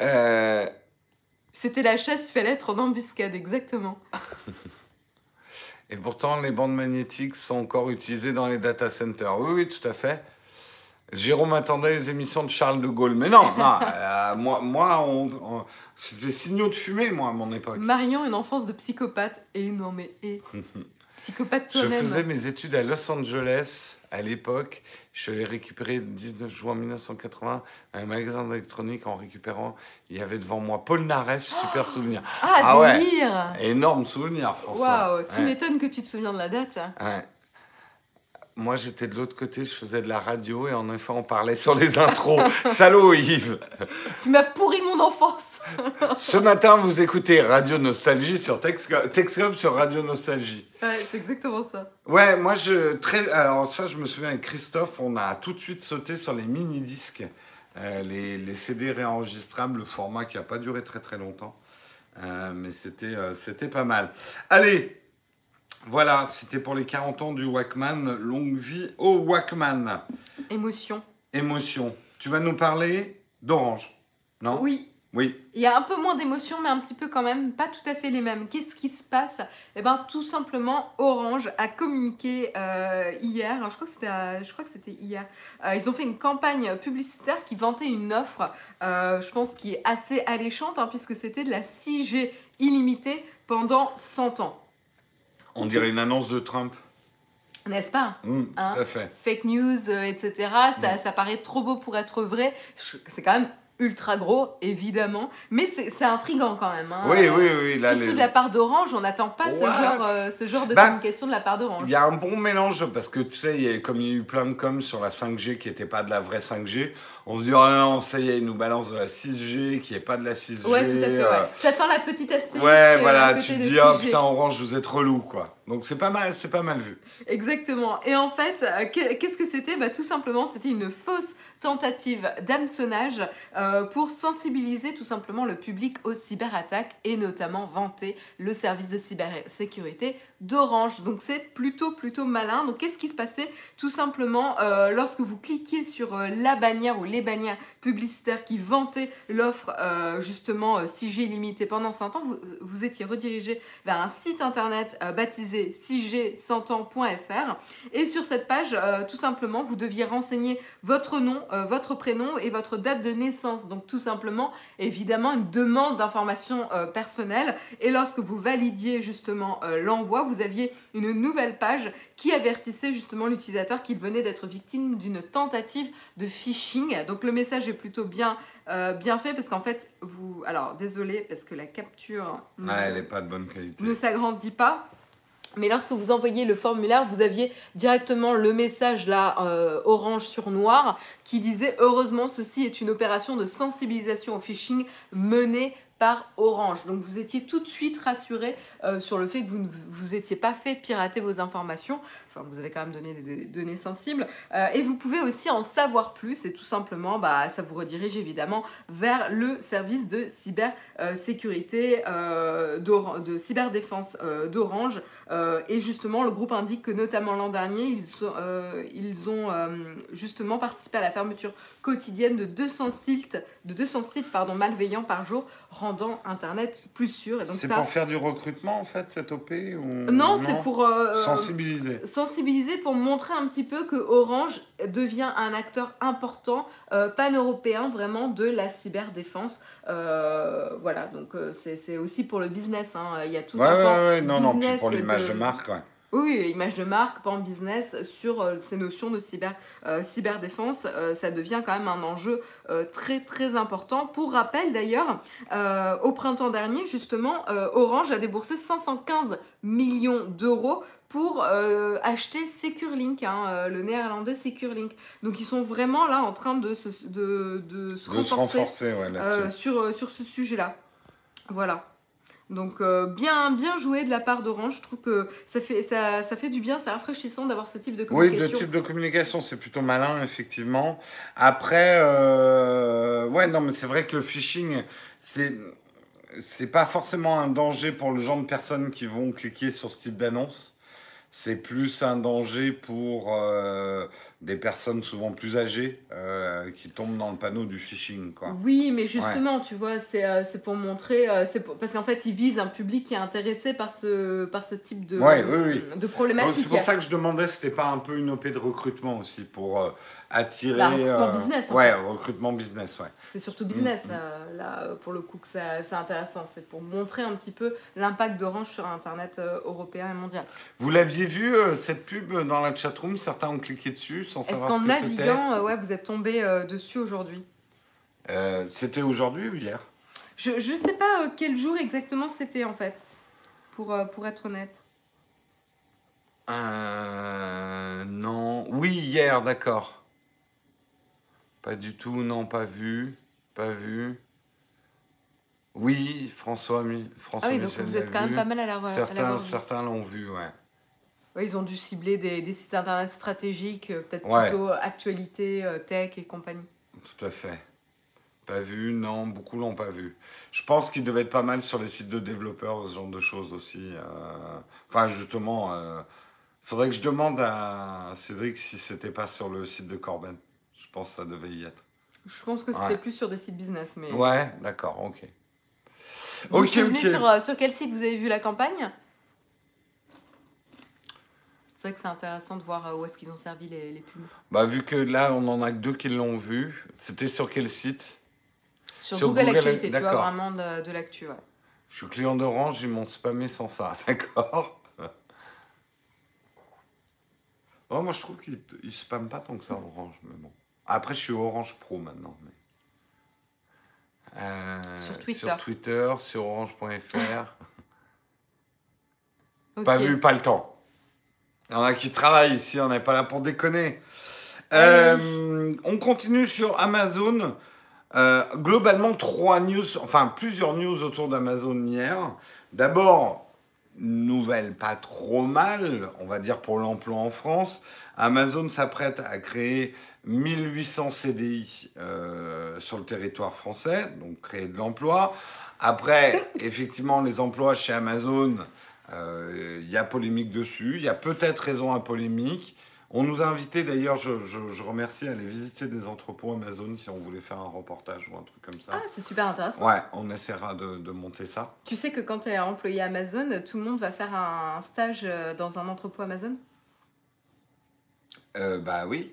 Euh,
C'était la chasse, il fallait être en embuscade, exactement.
et pourtant, les bandes magnétiques sont encore utilisées dans les data centers. Oui, oui, tout à fait. Jérôme attendait les émissions de Charles de Gaulle. Mais non, non euh, moi, moi on, on- c'était signaux de fumée, moi, à mon époque.
Marion, une enfance de psychopathe. Et non, mais et. Psychopathe
Je
toi-même.
faisais mes études à Los Angeles à l'époque. Je allé récupérer le 19 juin 1980 un magasin d'électronique en récupérant. Il y avait devant moi Paul Naref, super souvenir.
Ah,
Ah ouais.
délire
Énorme souvenir, François.
Waouh, tu
Ouais.
m'étonnes que tu te souviens de la date.
Ouais. Moi, j'étais de l'autre côté, je faisais de la radio et en effet, on parlait sur les intros. Salaud, Yves
Tu m'as pourri mon enfance.
Ce matin, vous écoutez Radio Nostalgie sur Texcom, Texcom sur Radio Nostalgie.
Ouais, c'est exactement ça.
Ouais, moi, je. Très, alors, ça, je me souviens avec Christophe, on a tout de suite sauté sur les mini-disques, euh, les, les CD réenregistrables, le format qui n'a pas duré très très longtemps. Euh, mais c'était euh, c'était pas mal. Allez, voilà, c'était pour les 40 ans du Walkman. Longue vie au Walkman.
Émotion.
Émotion. Tu vas nous parler d'Orange, non?
Oui,
Oui.
il y a un peu moins d'émotion, mais un petit peu quand même, pas tout à fait les mêmes. Qu'est-ce qui se passe? Eh ben, tout simplement, Orange a communiqué euh, hier. alors, je crois que c'était, à- je crois que c'était hier. Euh, ils ont fait une campagne publicitaire qui vantait une offre, euh, je pense, qui est assez alléchante, hein, puisque c'était de la 6G illimitée pendant 100 ans.
On dirait une annonce de Trump.
N'est-ce pas Hein
tout à fait.
fake news, euh, etc. Ça,
Mm.
ça paraît trop beau pour être vrai. C'est quand même ultra gros, évidemment. Mais c'est intriguant quand même. hein.
Oui, oui, oui. Là,
Surtout
les-
de la part d'Orange, on n'attend pas ce genre, euh, ce genre de
Bah,
communication de la part d'Orange.
Il y a un bon mélange parce que tu sais, il y a- comme il y a eu plein de com sur la 5G qui n'était pas de la vraie 5G, on se dit, oh non, ça y est, ils nous balancent de la 6G qui n'est pas de la 6G.
Ouais, tout à fait.
euh,
Ouais. T'attends la petite astérisque.
Ouais,
euh,
voilà, tu te dis, oh
6G.
putain, Orange, vous êtes relou, quoi. Donc c'est pas mal, c'est pas mal vu.
Exactement. Et en fait, euh, que- qu'est-ce que c'était? Bah, Tout simplement, c'était une fausse tentative d'hameçonnage euh, pour sensibiliser tout simplement le public aux cyberattaques et notamment vanter le service de cybersécurité d'Orange. Donc c'est plutôt plutôt malin. Donc qu'est-ce qui se passait? Tout simplement, euh, lorsque vous cliquiez sur euh, la bannière ou les bannières publicitaires qui vantaient l'offre euh, justement euh, 6G illimité pendant 100 ans, vous, vous étiez redirigé vers un site internet euh, baptisé 6g100ans.fr et sur cette page, euh, tout simplement, vous deviez renseigner votre nom, euh, votre prénom et votre date de naissance. Donc tout simplement, évidemment, une demande d'informations euh, personnelles. Et lorsque vous validiez justement euh, l'envoi, vous aviez une nouvelle page qui avertissait justement l'utilisateur qu'il venait d'être victime d'une tentative de phishing. Donc le message est plutôt bien, euh, bien fait parce qu'en fait, vous... Alors désolé parce que la capture... ne-
Ouais, elle n'est pas de bonne qualité.
ne s'agrandit pas. Mais lorsque vous envoyez le formulaire, vous aviez directement le message là, euh, orange sur noir, qui disait Heureusement, ceci est une opération de sensibilisation au phishing menée par Orange. Donc vous étiez tout de suite rassuré euh, sur le fait que vous ne vous étiez pas fait pirater vos informations. Enfin, vous avez quand même donné des, données sensibles. Euh, et vous pouvez aussi en savoir plus et tout simplement, bah, ça vous redirige évidemment vers le service de cybersécurité, euh, de cyberdéfense euh, d'Orange. Et justement, le groupe indique que notamment l'an dernier, ils, sont- ils ont justement participé à la fermeture quotidienne de 200 sites, de 200 sites pardon, malveillants par jour, rendant Internet plus sûr.
C'est
ça,
pour faire du recrutement, en fait, cette OP ou...
non, c'est pour
Sensibiliser.
Sensibiliser, pour montrer un petit peu que Orange devient un acteur important euh, pan-européen vraiment de la cyberdéfense. Euh, voilà, donc euh, c'est aussi pour le business. hein. Il y a tout
Ouais,
un
ouais,
pan
ouais, non, non, pour l'image
de-
de marque, ouais.
Oui, image de marque, pan business sur euh, ces notions de cyber, euh, cyberdéfense, euh, ça devient quand même un enjeu très très important. Pour rappel d'ailleurs, au printemps dernier, justement, Orange a déboursé 515 millions d'euros pour euh, acheter SecureLink, hein, euh, le néerlandais SecureLink. Donc ils sont vraiment là en train de se, de, de se
De
renforcer
renforcer, ouais, là-dessus.
euh, sur, sur ce sujet-là. Voilà. Donc euh, bien, bien joué de la part d'Orange. Je trouve que ça fait, ça, ça fait du bien, c'est rafraîchissant d'avoir ce type de
Oui,
communication.
de type de communication, c'est plutôt malin, effectivement. Après, euh, ouais, non, mais c'est vrai que le phishing, c'est c'est pas forcément un danger pour le genre de personnes qui vont cliquer sur ce type d'annonce. C'est plus un danger pour euh, des personnes souvent plus âgées euh, qui tombent dans le panneau du phishing, quoi.
Oui, mais justement, tu vois, c'est euh, pour montrer, pour- parce qu'en fait, ils visent un public qui est intéressé par ce, par ce type de,
Ouais, oui, oui.
de problématique.
C'est pour ça que je demandais, si c'était pas un peu une OP de recrutement aussi pour attirer.
Recrutement
euh,
business, en
Ouais,
fait.
recrutement business, ouais.
C'est surtout business,
Mm, mm.
euh, là, euh, pour le coup, que c'est intéressant. C'est pour montrer un petit peu l'impact d'Orange sur Internet européen et mondial.
Vous l'aviez vu cette pub dans la chatroom? Certains ont cliqué dessus sans
Est-ce
savoir
qu'en
ce que c'était.
naviguant, euh, ouais, vous êtes tombé dessus aujourd'hui?
Euh, c'était aujourd'hui ou hier?
Je ne sais pas quel jour exactement c'était, en fait, pour, pour être honnête.
euh, Non. Oui, hier, d'accord. Pas du tout, non, pas vu. Pas vu. Oui, François,
Ah oui, donc
Michel
vous êtes quand même pas mal à la
Certains, certains l'ont vu, ouais.
Ouais, ils ont dû cibler des, des sites internet stratégiques, euh, peut-être
Ouais.
plutôt actualité, euh, tech et compagnie.
Tout à fait. Pas vu, non, beaucoup l'ont pas vu. Je pense qu'il devait être pas mal sur les sites de développeurs, ce genre de choses aussi. euh. Enfin, justement, euh, faudrait que je demande à Cédric si c'était pas sur le site de Corben. Je pense que ça devait y être.
Je pense que c'était
Ouais.
plus sur des sites business. Mais...
Ouais, d'accord, ok.
Vous
Ok, ok.
sur, euh, sur quel site vous avez vu la campagne? C'est vrai que c'est intéressant de voir euh, où est-ce qu'ils ont servi les, les pubs.
Bah, vu que là, on en a que deux qui l'ont vu, c'était sur quel site?
Sur,
Sur
Google,
Google,
Actualité, tu vois, vraiment de, de l'actu. Ouais.
Je suis client d'Orange, ils m'ont spammé sans ça, d'accord Oh, moi, je trouve qu'ils ils spamment pas tant que ça, Orange, mais bon. Après, je suis Orange Pro maintenant. mais- Euh,
Sur Twitter.
Sur Twitter, sur orange.fr. Pas vu, pas le temps. Il y en a qui travaillent ici, on n'est pas là pour déconner. Euh, on continue sur Amazon. Euh, globalement, trois news, enfin plusieurs news autour d'Amazon hier. D'abord, nouvelle pas trop mal, on va dire pour l'emploi en France. Amazon s'apprête à créer 1800 CDI euh, sur le territoire français, donc créer de l'emploi. Après, effectivement, les emplois chez Amazon, euh, il y a polémique dessus, il y a peut-être raison à polémique. On nous a invités d'ailleurs, je, je- je remercie, à aller visiter des entrepôts Amazon si on voulait faire un reportage ou un truc comme ça.
Ah, c'est super intéressant.
Ouais, on essaiera de, de monter ça.
Tu sais que quand tu es employé Amazon, tout le monde va faire un stage euh, dans un entrepôt Amazon?
Euh, bah oui.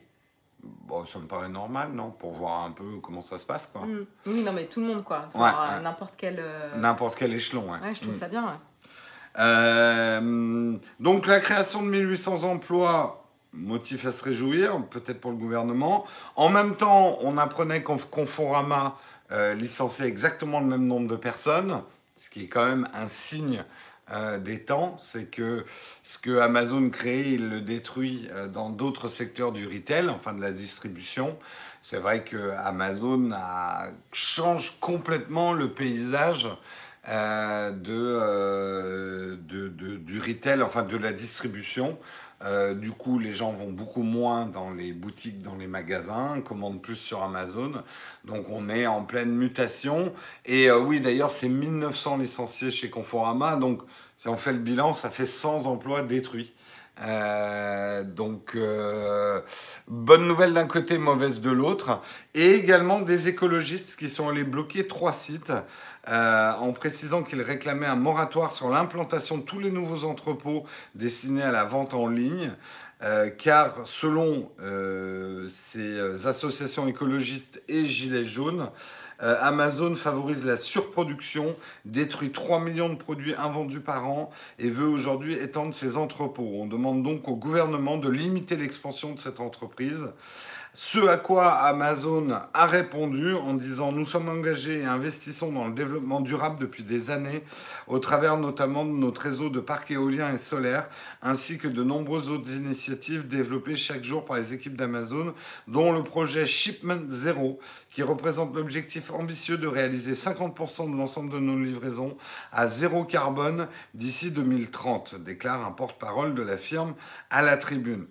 Bon, ça me paraît normal, non Pour voir un peu comment ça se passe, quoi.
Mm. Oui, non, mais tout le monde, quoi.
Ouais.
N'importe quel. euh,
N'importe quel échelon, ouais.
Ouais, je trouve
Mm.
ça bien.
Euh, donc la création de 1800 emplois, motif à se réjouir, peut-être pour le gouvernement. En même temps, on apprenait qu'en Conforama euh, licenciait exactement le même nombre de personnes, ce qui est quand même un signe euh, des temps. C'est que ce que Amazon crée, il le détruit euh, dans d'autres secteurs du retail, enfin de la distribution. C'est vrai que Amazon change complètement le paysage euh, de- du retail, enfin de la distribution. Euh, du coup, les gens vont beaucoup moins dans les boutiques, dans les magasins, commandent plus sur Amazon. Donc, on est en pleine mutation. Et euh, oui, d'ailleurs, c'est 1900 licenciés chez Conforama. Donc, si on fait le bilan, ça fait 100 emplois détruits. Euh, donc, bonne nouvelle d'un côté, mauvaise de l'autre. Et également des écologistes qui sont allés bloquer trois sites euh, en précisant qu'ils réclamaient un moratoire sur l'implantation de tous les nouveaux entrepôts destinés à la vente en ligne. Euh, car selon euh, ces associations écologistes et Gilets jaunes, Amazon favorise la surproduction, détruit 3 millions de produits invendus par an et veut aujourd'hui étendre ses entrepôts. On demande donc au gouvernement de limiter l'expansion de cette entreprise. Ce à quoi Amazon a répondu en disant nous sommes engagés et investissons dans le développement durable depuis des années, au travers notamment de notre réseau de parcs éoliens et solaires, ainsi que de nombreuses autres initiatives développées chaque jour par les équipes d'Amazon, dont le projet Shipment Zero, qui représente l'objectif ambitieux de réaliser 50% de l'ensemble de nos livraisons à zéro carbone d'ici 2030, déclare un porte-parole de la firme à la tribune.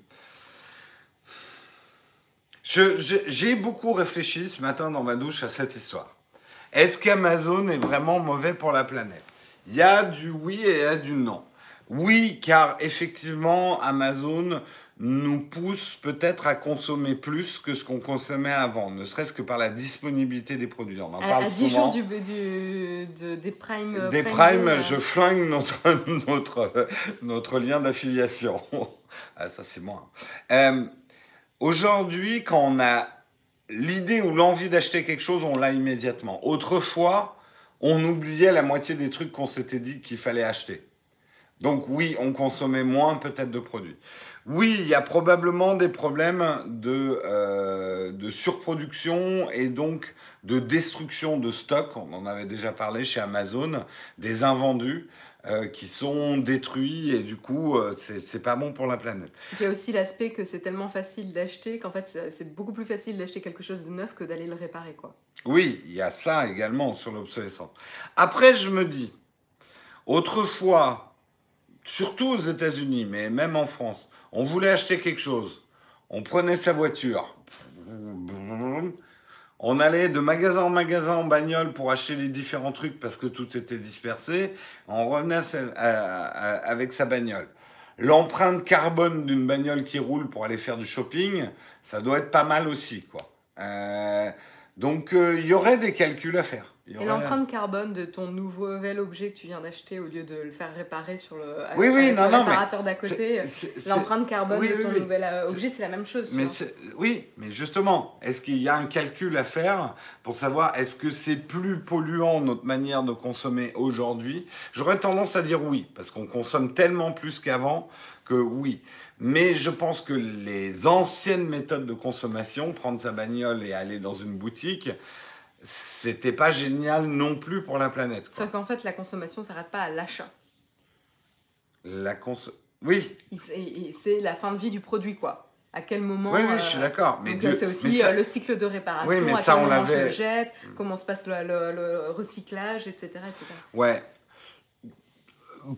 J'ai beaucoup réfléchi ce matin dans ma douche à cette histoire. Est-ce qu'Amazon est vraiment mauvais pour la planète? Il y a du oui et il y a du non. Oui, car effectivement, Amazon nous pousse peut-être à consommer plus que ce qu'on consommait avant, ne serait-ce que par la disponibilité des produits.
On en à, parle à 10 jours du, du, de, des primes.
Des primes, euh. je flingue notre, notre, notre lien d'affiliation. ah, ça, c'est moi. Euh, Aujourd'hui, quand on a l'idée ou l'envie d'acheter quelque chose, on l'a immédiatement. Autrefois, on oubliait la moitié des trucs qu'on s'était dit qu'il fallait acheter. Donc oui, on consommait moins peut-être de produits. Oui, il y a probablement des problèmes de, euh, surproduction et donc de destruction de stock. On en avait déjà parlé chez Amazon, des invendus. Euh, qui sont détruits et du coup, euh, c'est pas bon pour la planète.
Il y a aussi l'aspect que c'est tellement facile d'acheter qu'en fait, c'est beaucoup plus facile d'acheter quelque chose de neuf que d'aller le réparer. quoi.
Oui, il y a ça également sur l'obsolescence. Après, je me dis, autrefois, surtout aux États-Unis, mais même en France, on voulait acheter quelque chose. On prenait sa voiture. On allait de magasin en magasin en bagnole pour acheter les différents trucs parce que tout était dispersé. On revenait avec sa bagnole. L'empreinte carbone d'une bagnole qui roule pour aller faire du shopping, ça doit être pas mal aussi, quoi. Euh, donc euh, il y aurait des calculs à faire.
Et l'empreinte carbone de ton nouvel objet que tu viens d'acheter, au lieu de le faire réparer sur le
oui, oui, non, non,
réparateur d'à côté, l'empreinte carbone de ton nouvel euh, objet, c'est la même chose.
Mais oui, mais justement, est-ce qu'il y a un calcul à faire pour savoir est-ce que c'est plus polluant notre manière de consommer aujourd'hui? J'aurais tendance à dire oui, parce qu'on consomme tellement plus qu'avant que oui. Mais je pense que les anciennes méthodes de consommation, prendre sa bagnole et aller dans une boutique, c'était pas génial non plus pour la planète.
Sauf qu'en fait, la consommation ne s'arrête pas à l'achat.
La cons... Oui.
C'est la fin de vie du produit, quoi. À quel moment.
Oui, oui, je suis euh, d'accord.
Mais c'est aussi euh, le cycle de réparation. Oui, mais à ça, quel on l'avait. Je le jette, comment se passe le, recyclage, etc., etc.
Ouais.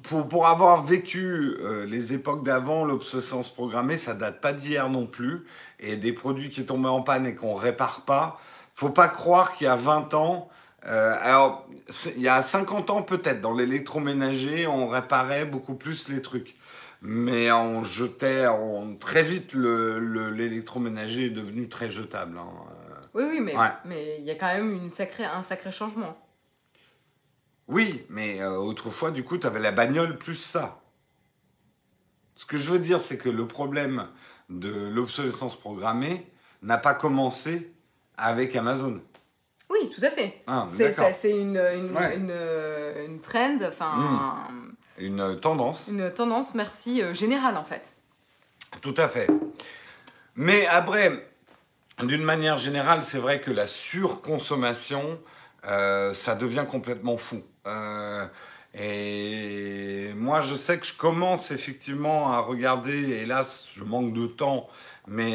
Pour, pour avoir vécu euh, les époques d'avant, l'obsolescence programmée, ça date pas d'hier non plus. Et des produits qui tombent en panne et qu'on répare pas, faut pas croire qu'il y a 20 ans, euh, alors il y a 50 ans peut-être, dans l'électroménager, on réparait beaucoup plus les trucs. Mais on jetait très vite l'électroménager le, est devenu très jetable. Hein.
Oui, oui, mais mais il y a quand même une sacrée, un sacré changement.
Oui, mais euh, autrefois, du coup, tu avais la bagnole plus ça. Ce que je veux dire, c'est que le problème de l'obsolescence programmée n'a pas commencé avec Amazon.
Oui, tout à fait. Ah, c'est une, une, une, une, trend, enfin...
Hmm. Une tendance.
Une tendance, merci, euh, générale en fait.
Tout à fait. Mais après, d'une manière générale, c'est vrai que la surconsommation, euh, ça devient complètement fou. Euh, et moi, je sais que je commence effectivement à regarder, hélas, je manque de temps, mais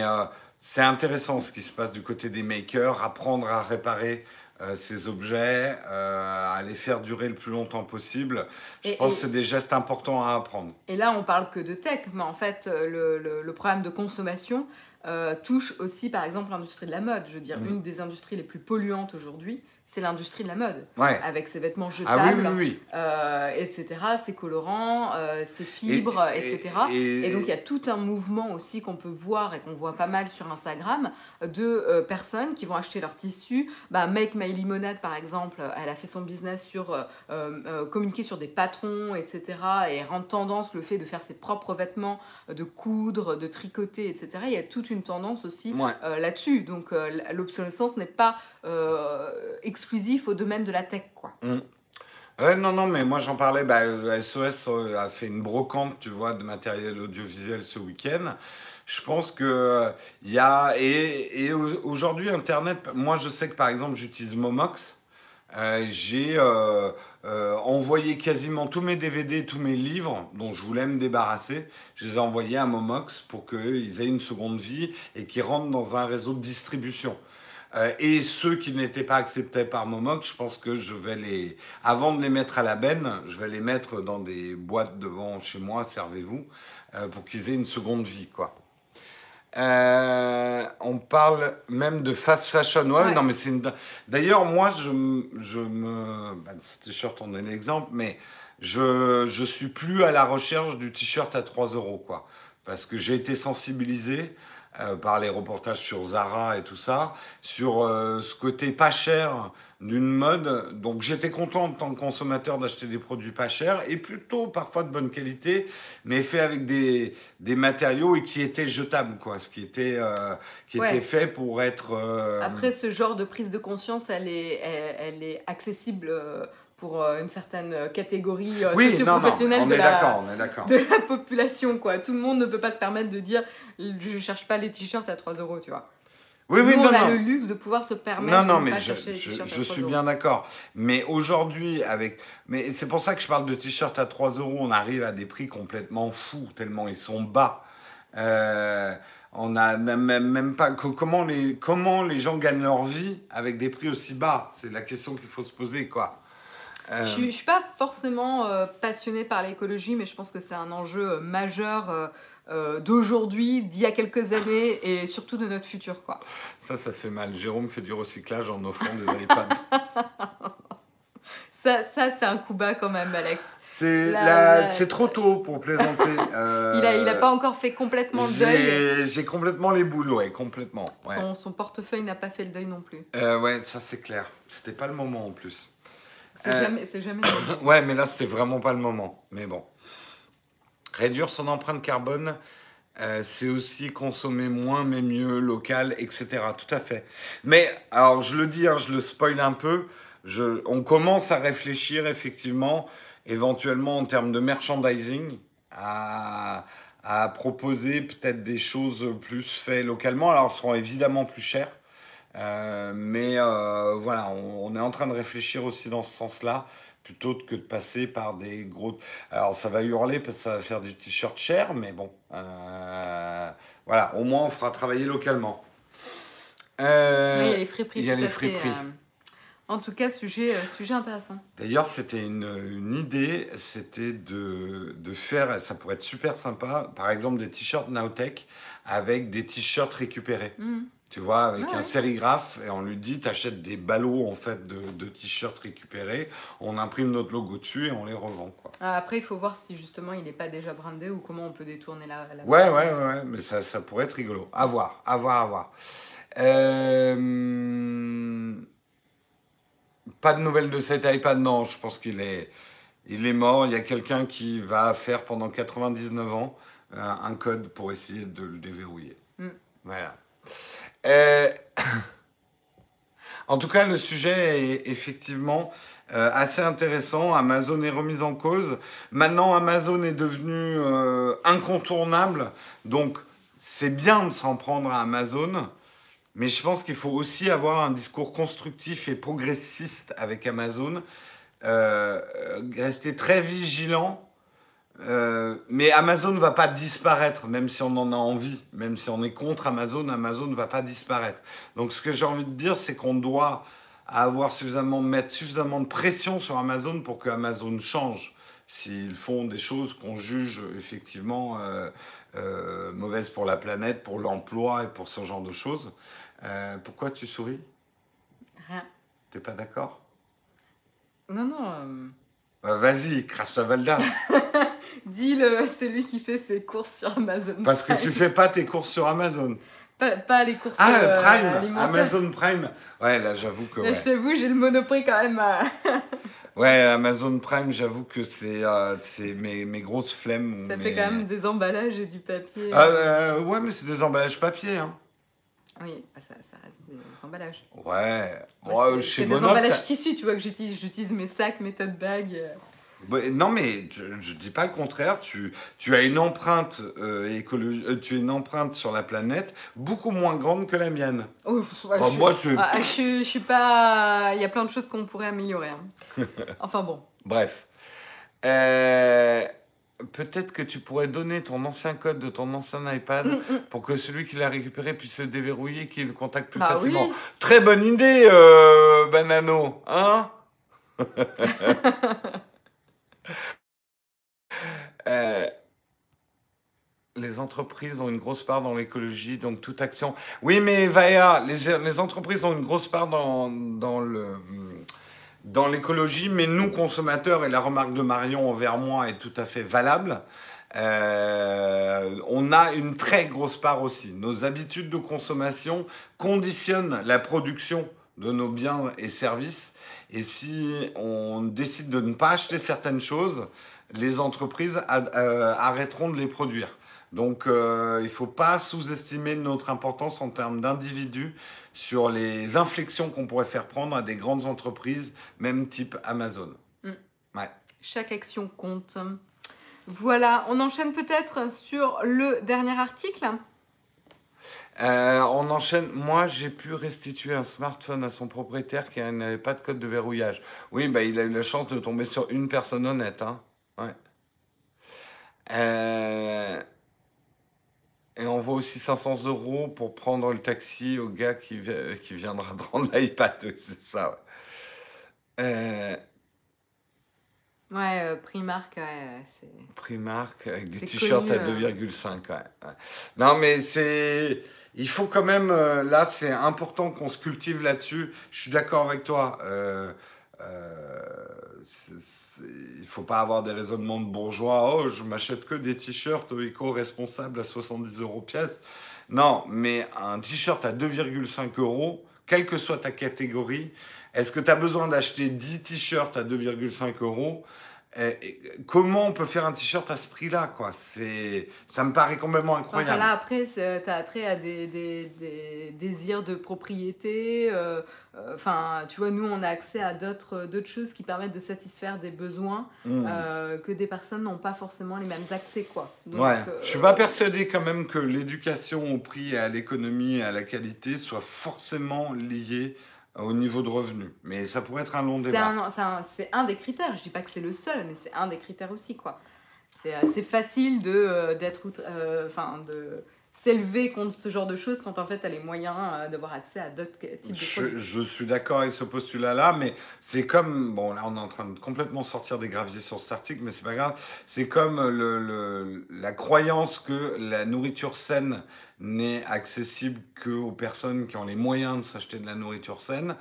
c'est intéressant ce qui se passe du côté des makers, apprendre à réparer euh, ces objets, euh, à les faire durer le plus longtemps possible. Je
Et-
pense
et-
que c'est des gestes importants à apprendre.
Et là, on parle que de tech, mais en fait, euh, le, le- le problème de consommation euh, touche aussi, par exemple, l'industrie de la mode. Je veux dire,
Mm.
une des industries les plus polluantes aujourd'hui, c'est l'industrie de la mode,
Ouais.
avec ses vêtements
Ah
jetables,
oui, oui, oui.
euh, etc., ses colorants, euh, ses fibres,
Et-
etc.
et-
Et donc il y a tout un mouvement aussi qu'on peut voir et qu'on voit pas mal sur Instagram de euh, personnes qui vont acheter leurs tissus. Bah, Make My Limonade par exemple, elle a fait son business sur communiquer sur des patrons, etc. et rendre tendance le fait de faire ses propres vêtements, de coudre, de tricoter, etc. Il y a toute une tendance aussi
Ouais.
là-dessus. Donc l'obsolescence n'est pas exclusif au domaine de la tech, quoi.
Ouais, non, non, mais moi j'en parlais. Bah, euh, SOS euh, a fait une brocante, tu vois, de matériel audiovisuel ce week-end. Je pense que euh, il y a et, et au- aujourd'hui Internet. Moi, je sais que par exemple, j'utilise Momox. J'ai envoyé quasiment tous mes DVD, tous mes livres dont je voulais me débarrasser. Je les ai envoyés à Momox pour qu'ils aient une seconde vie et qu'ils rentrent dans un réseau de distribution. Euh, et ceux qui n'étaient pas acceptés par Momox, je pense que je vais les, avant de les mettre à la benne, je vais les mettre dans des boîtes devant chez moi, servez-vous, euh, pour qu'ils aient une seconde vie, quoi. Euh, on parle même de fast fashion. Ouais,
Ouais.
non, mais c'est une... D'ailleurs, moi, je, me. Bah, ce t-shirt, on est l'exemple, mais je, je suis plus à la recherche du t-shirt à 3 euros, quoi. Parce que j'ai été sensibilisé euh, par les reportages sur Zara et tout ça, sur euh, ce côté pas cher d'une mode. Donc j'étais content en tant que consommateur d'acheter des produits pas chers et plutôt parfois de bonne qualité, mais fait avec des, des matériaux et qui étaient jetables, quoi. Ce qui était, euh, qui
Ouais.
était fait pour être.
Après, ce genre de prise de conscience, elle est, elle, elle est accessible pour euh, une certaine catégorie euh,
oui,
socio-professionnelle
on
de, de la population. Quoi. Tout le monde ne peut pas se permettre de dire je cherche pas les t-shirts à 3 euros, tu vois.
Oui, oui, non,
on a
non.
le luxe de pouvoir se permettre
Non, non,
de
mais
pas
je,
chercher les
je- je
3
suis
euros.
bien d'accord. Mais aujourd'hui, avec. Mais c'est pour ça que je parle de t-shirts à 3 euros. On arrive à des prix complètement fous, tellement ils sont bas. Euh, on a même, même pas. co- Comment les, comment les gens gagnent leur vie avec des prix aussi bas? C'est la question qu'il faut se poser, quoi. Euh,
Je je suis pas forcément euh, passionnée par l'écologie, mais je pense que c'est un enjeu euh, majeur euh, d'aujourd'hui, d'il y a quelques années et surtout de notre futur. Quoi.
Ça, ça fait mal. Jérôme fait du recyclage en offrant des iPads.
Ça, ça c'est un coup bas quand même, Alex.
C'est
La-
trop tôt pour plaisanter. Euh,
Il a, il a pas encore fait complètement le deuil.
J'ai j'ai complètement les boules, ouais, complètement. Ouais.
Son, son portefeuille n'a pas fait le deuil non plus.
Euh, ouais, ça c'est clair. C'était pas le moment en plus.
C'est
Euh.
jamais, c'est jamais.
Ouais, mais là c'était vraiment pas le moment. Mais bon. Réduire son empreinte carbone, euh, c'est aussi consommer moins mais mieux, local, etc. Tout à fait. Mais alors je le dis, hein, je le spoil un peu. Je, on commence à réfléchir effectivement, éventuellement en termes de merchandising, à, à proposer peut-être des choses plus faites localement. Alors, elles seront évidemment plus chères. Euh, mais euh, voilà, on, on est en train de réfléchir aussi dans ce sens-là, plutôt que de passer par des gros. Alors ça va hurler parce que ça va faire du t-shirt cher, mais bon, euh, voilà, au moins on fera travailler localement.
Oui, il y a les friperies.
il y a
tout
les
à fait,
friperies.
En tout cas, sujet, sujet intéressant.
D'ailleurs, c'était une, une idée, c'était de, de faire, ça pourrait être super sympa, par exemple des t-shirts Nowtech avec des t-shirts récupérés.
Mhm.
Tu vois, avec
Ouais,
un sérigraphe, et on lui dit, t'achètes des ballots en fait de, de t-shirts récupérés, on imprime notre logo dessus et on les revend, quoi.
Ah, Après, il faut voir si justement il n'est pas déjà brandé ou comment on peut détourner la. la
Ouais, ouais, ouais, ouais, mais ça, ça pourrait être rigolo. À voir, à voir, à voir. Euh, Pas de nouvelles de cet iPad, non, je pense qu'il est, il est mort. Il y a quelqu'un qui va faire pendant 99 ans un code pour essayer de le déverrouiller.
Mm.
Voilà. Euh, En tout cas, le sujet est effectivement euh, assez intéressant. Amazon est remise en cause. Maintenant, Amazon est devenu euh, incontournable. Donc, c'est bien de s'en prendre à Amazon. Mais je pense qu'il faut aussi avoir un discours constructif et progressiste avec Amazon. Euh, rester très vigilant. Euh, mais Amazon ne va pas disparaître, même si on en a envie, même si on est contre Amazon, Amazon ne va pas disparaître. Donc ce que j'ai envie de dire, c'est qu'on doit avoir suffisamment, mettre suffisamment de pression sur Amazon pour que Amazon change s'ils font des choses qu'on juge effectivement euh, euh, mauvaises pour la planète, pour l'emploi et pour ce genre de choses. Pourquoi tu souris?
Rien.
T'es pas d'accord?
Non, non.
Bah, Vas-y, crache ta valda.
Dis le, celui qui fait ses courses sur Amazon.
Parce que tu fais pas tes courses sur Amazon.
Pas, pas les courses
Ah,
euh,
Prime. Amazon Prime. Ouais, là, j'avoue que.
Là,
Ouais.
je t'avoue, j'ai le monoprix quand même. à-
Ouais, Amazon Prime, j'avoue que c'est euh, mes, mes grosses flemmes.
Ça
mes-
fait quand même des emballages et du papier.
Ah, euh, ouais, mais c'est des emballages papier. Hein.
Oui, bah, ça, ça reste des emballages.
Ouais. Chez
c'est des emballages tissus, tu vois, que j'utilise. J'utilise mes sacs, mes tote bags. euh.
Non, mais je, je dis pas le contraire. Tu, tu as une empreinte euh, écologique, euh, tu as une empreinte sur la planète beaucoup moins grande que la mienne.
Oh, ouais, je,
moi, je-
ah, je, suis- je suis pas. Il y a plein de choses qu'on pourrait améliorer. hein. enfin bon.
Bref. Euh, Peut-être que tu pourrais donner ton ancien code de ton ancien iPad
Mm, mm.
pour que celui qui l'a récupéré puisse se déverrouiller et qu'il le contacte plus
Bah
facilement.
oui.
Très bonne idée, euh, Banano. Hein Euh, les entreprises ont une grosse part dans l'écologie, donc toute action. Oui, mais Vaya, les, les entreprises ont une grosse part dans, dans le dans l'écologie, mais nous consommateurs et la remarque de Marion envers moi est tout à fait valable. euh, on a une très grosse part aussi. Nos habitudes de consommation conditionnent la production de nos biens et services. Et si on décide de ne pas acheter certaines choses, les entreprises euh, arrêteront de les produire. Donc euh, il ne faut pas sous-estimer notre importance en termes d'individus sur les inflexions qu'on pourrait faire prendre à des grandes entreprises, même type Amazon.
Chaque action compte. Voilà, on enchaîne peut-être sur le dernier article.
Euh, on enchaîne. Moi, j'ai pu restituer un smartphone à son propriétaire qui n'avait pas de code de verrouillage. Oui, bah, il a eu la chance de tomber sur une personne honnête. Hein. Ouais. Euh, Et on voit aussi 500 euros pour prendre le taxi au gars qui, qui viendra de rendre l'iPad. C'est ça. ouais. Euh,
Ouais, euh, Primark, ouais, c'est.
Primark avec des t-shirts à
connu, euh.
2,5. ouais, ouais. Non, mais c'est. Il faut quand même. euh, là, c'est important qu'on se cultive là-dessus. Je suis d'accord avec toi. Euh, euh, il faut pas avoir des raisonnements de bourgeois. Oh, je m'achète que des t-shirts éco-responsables à 70 euros pièce. Non, mais un t-shirt à 2,5 euros, quelle que soit ta catégorie, est-ce que tu as besoin d'acheter 10 t-shirts à 2,5 euros Comment on peut faire un t-shirt à ce prix-là quoi? C'est, Ça me paraît complètement
Enfin
incroyable.
là, après, c'est- t'as attrait à des, des, des désirs de propriété. euh, euh, Enfin, tu vois, nous, on a accès à d'autres d'autres choses qui permettent de satisfaire des besoins
Mm.
euh, que des personnes n'ont pas forcément les mêmes accès, quoi. Donc,
ouais, je suis pas persuadé quand même que l'éducation au prix, et à l'économie et à la qualité soit forcément liée au niveau de revenu. Mais ça pourrait être un long débat.
c'est un- des critères. Je dis pas que c'est le seul, mais c'est un des critères aussi, quoi. C'est c'est facile de euh, d'être, outre- euh, enfin, de s'élever contre ce genre de choses quand en fait, tu as les moyens euh, d'avoir accès à d'autres types de
Je,
produits.
je suis d'accord avec ce postulat-là, mais c'est comme, bon là on est en train de complètement sortir des graviers sur cet article, mais c'est pas grave, c'est comme le, le- la croyance que la nourriture saine n'est accessible qu'aux personnes qui ont les moyens de s'acheter de la nourriture saine.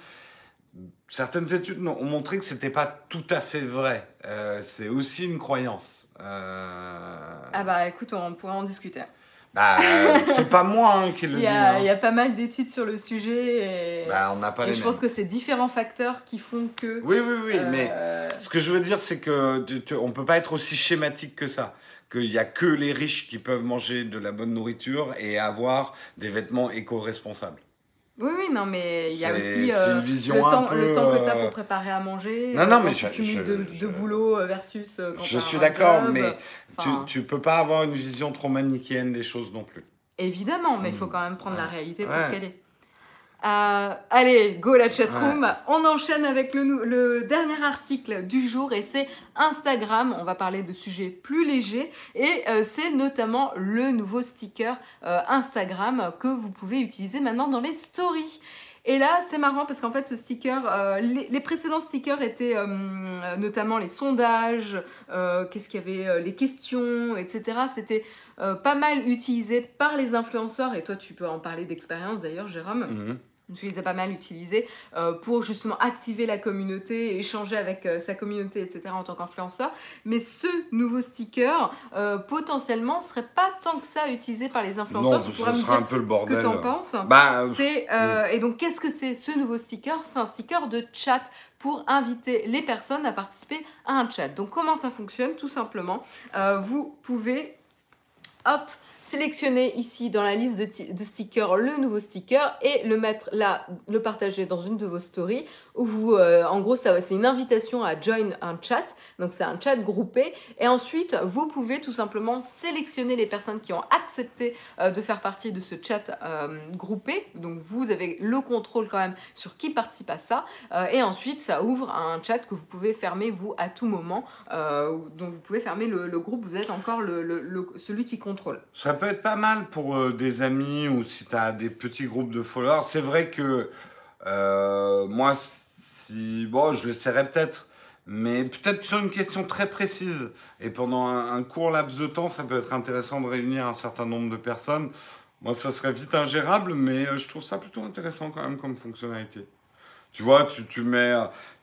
Certaines études ont montré que c'était pas tout à fait vrai. Euh, c'est aussi une croyance. Euh,
Ah bah écoute, on pourrait en discuter.
Bah, euh, c'est pas moi hein, qui le dis. hein.
il y a pas mal d'études sur le sujet et,
Bah, on n'a pas
et
les
je
mêmes.
pense que c'est différents facteurs qui font que.
Oui, oui, oui, mais
euh,
Ce que je veux dire, c'est que tu- tu- on peut pas être aussi schématique que ça. Qu'il y a que les riches qui peuvent manger de la bonne nourriture et avoir des vêtements éco-responsables.
Oui, oui, non, mais il y a aussi euh,
une vision
le,
un
temps,
peu,
le temps que tu as
euh,
pour préparer à manger.
Non,
euh,
non, mais
tu
je-
cumules
je-
boulots euh, versus. quand
Je suis d'accord, mais
Enfin,
tu, tu peux pas avoir une vision trop manichéenne des choses non plus.
Évidemment, mais il faut
Mm.
quand même prendre la réalité pour
Ouais.
ce qu'elle est. Euh, allez, go la chatroom. On enchaîne avec le, dernier article du jour et c'est Instagram. On va parler de sujets plus légers et euh, c'est notamment le nouveau sticker euh, Instagram que vous pouvez utiliser maintenant dans les stories. Et là, c'est marrant parce qu'en fait, ce sticker, euh, les, les précédents stickers étaient euh, notamment les sondages, euh, qu'est-ce qu'il y avait, les questions, etc. C'était pas mal utilisé par les influenceurs. Et toi, tu peux en parler d'expérience d'ailleurs, Jérôme.
Mhm.
Tu les as pas mal utilisés euh, pour justement activer la communauté, échanger avec euh, sa communauté, etc. en tant qu'influenceur. Mais ce nouveau sticker, euh, potentiellement, serait pas tant que ça utilisé par les influenceurs.
Non,
tu
ce
pourras me
sera un
dire
peu le
ce
bordel.
que tu en penses.
Bah,
C'est, euh, Et donc, qu'est-ce que c'est ce nouveau sticker? C'est un sticker de chat pour inviter les personnes à participer à un chat. Donc, comment ça fonctionne? Tout simplement, vous pouvez, hop, sélectionner ici dans la liste de, ti- de stickers le nouveau sticker et le mettre là, le partager dans une de vos stories où vous, euh, en gros, c'est une invitation à join un chat. Donc, c'est un chat groupé. Et ensuite, vous pouvez tout simplement sélectionner les personnes qui ont accepté euh, de faire partie de ce chat euh, groupé. Donc vous avez le contrôle quand même sur qui participe à ça. Et ensuite, ça ouvre un chat que vous pouvez fermer vous à tout moment. dont vous pouvez fermer le, groupe. Vous êtes encore le, celui qui contrôle.
Peut être pas mal pour euh, des amis ou si tu as des petits groupes de followers. C'est vrai que euh, moi, si. Bon, je le serais peut-être. Mais peut-être sur une question très précise. Et pendant un, court laps de temps, ça peut être intéressant de réunir un certain nombre de personnes. Moi, ça serait vite ingérable, mais euh, je trouve ça plutôt intéressant quand même comme fonctionnalité. Tu vois, tu, tu mets,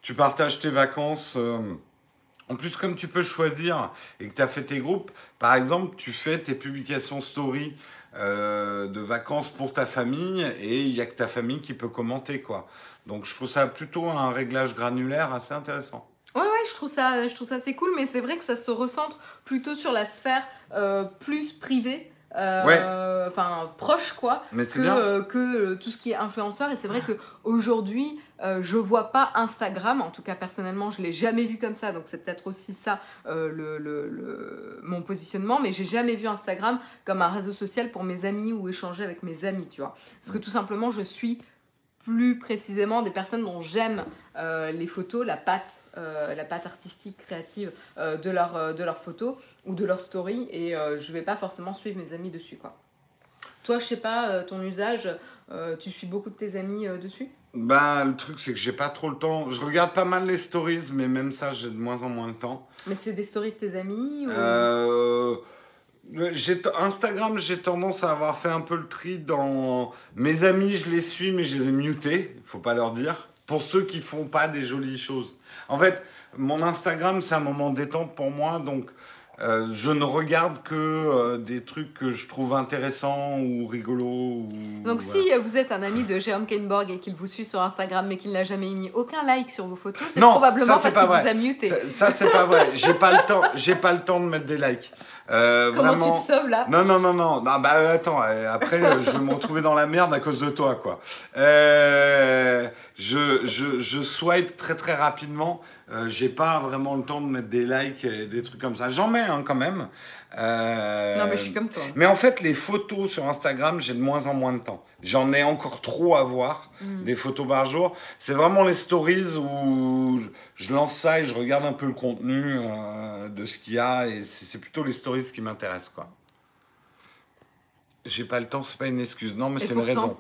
tu partages tes vacances. En plus, comme tu peux choisir et que tu as fait tes groupes, par exemple, tu fais tes publications story euh, de vacances pour ta famille et il n'y a que ta famille qui peut commenter, quoi. Donc, je trouve ça plutôt un réglage granulaire assez intéressant.
Ouais, ouais, je trouve ça, je trouve ça assez cool, mais c'est vrai que ça se recentre plutôt sur la sphère euh, plus privée. Euh. Enfin, proche quoi,
Mais
que, euh, que euh, tout ce qui est influenceur. Et c'est vrai qu'aujourd'hui, euh, je vois pas Instagram. En tout cas, personnellement, je l'ai jamais vu comme ça. Donc, c'est peut-être aussi ça le, le- le- mon positionnement. Mais j'ai jamais vu Instagram comme un réseau social pour mes amis ou échanger avec mes amis, tu vois. Parce que tout simplement, je suis plus précisément des personnes dont j'aime euh, les photos, la patte, euh, la patte artistique, créative euh, de leurs euh, de leurs photos ou de leurs stories. Et euh, je vais pas forcément suivre mes amis dessus, quoi. Toi, je sais pas, euh, ton usage, euh, tu suis beaucoup de tes amis euh, dessus?
Bah, le truc, c'est que j'ai pas trop le temps. Je regarde pas mal les stories, mais même ça, j'ai de moins en moins de temps.
Mais c'est des stories de tes amis ou...
Euh, Instagram, j'ai tendance à avoir fait un peu le tri dans mes amis, je les suis, mais je les ai mutés, faut pas leur dire. Pour ceux qui font pas des jolies choses. En fait, mon Instagram, c'est un moment détente pour moi, donc euh, je ne regarde que euh, des trucs que je trouve intéressants ou rigolos. Ou,
Donc
voilà.
si vous êtes un ami de Jérôme Kainborg et qu'il vous suit sur Instagram mais qu'il n'a jamais mis aucun like sur vos photos, c'est probablement
ça,
parce qu'il vous a muté.
Ça, ça, c'est pas vrai. J'ai pas le temps. J'ai pas le temps de mettre des likes. Euh,
Comment
vraiment.
tu te sauves là?
Non, non, non, non. non bah, euh, attends, après, je vais me retrouver dans la merde à cause de toi, quoi. Euh, je, je, je swipe très, très rapidement. Euh, J'ai pas vraiment le temps de mettre des likes et des trucs comme ça. J'en mets, hein, quand même. Euh,
Non mais je suis comme toi.
mais en fait, les photos sur Instagram, j'ai de moins en moins de temps. J'en ai encore trop à voir,
Mm.
des photos par jour. C'est vraiment les stories où je- lance ça et je regarde un peu le contenu euh, de ce qu'il y a. Et c'est plutôt les stories qui m'intéressent, quoi. J'ai pas le temps, c'est pas une excuse. Non, mais c'est une raison.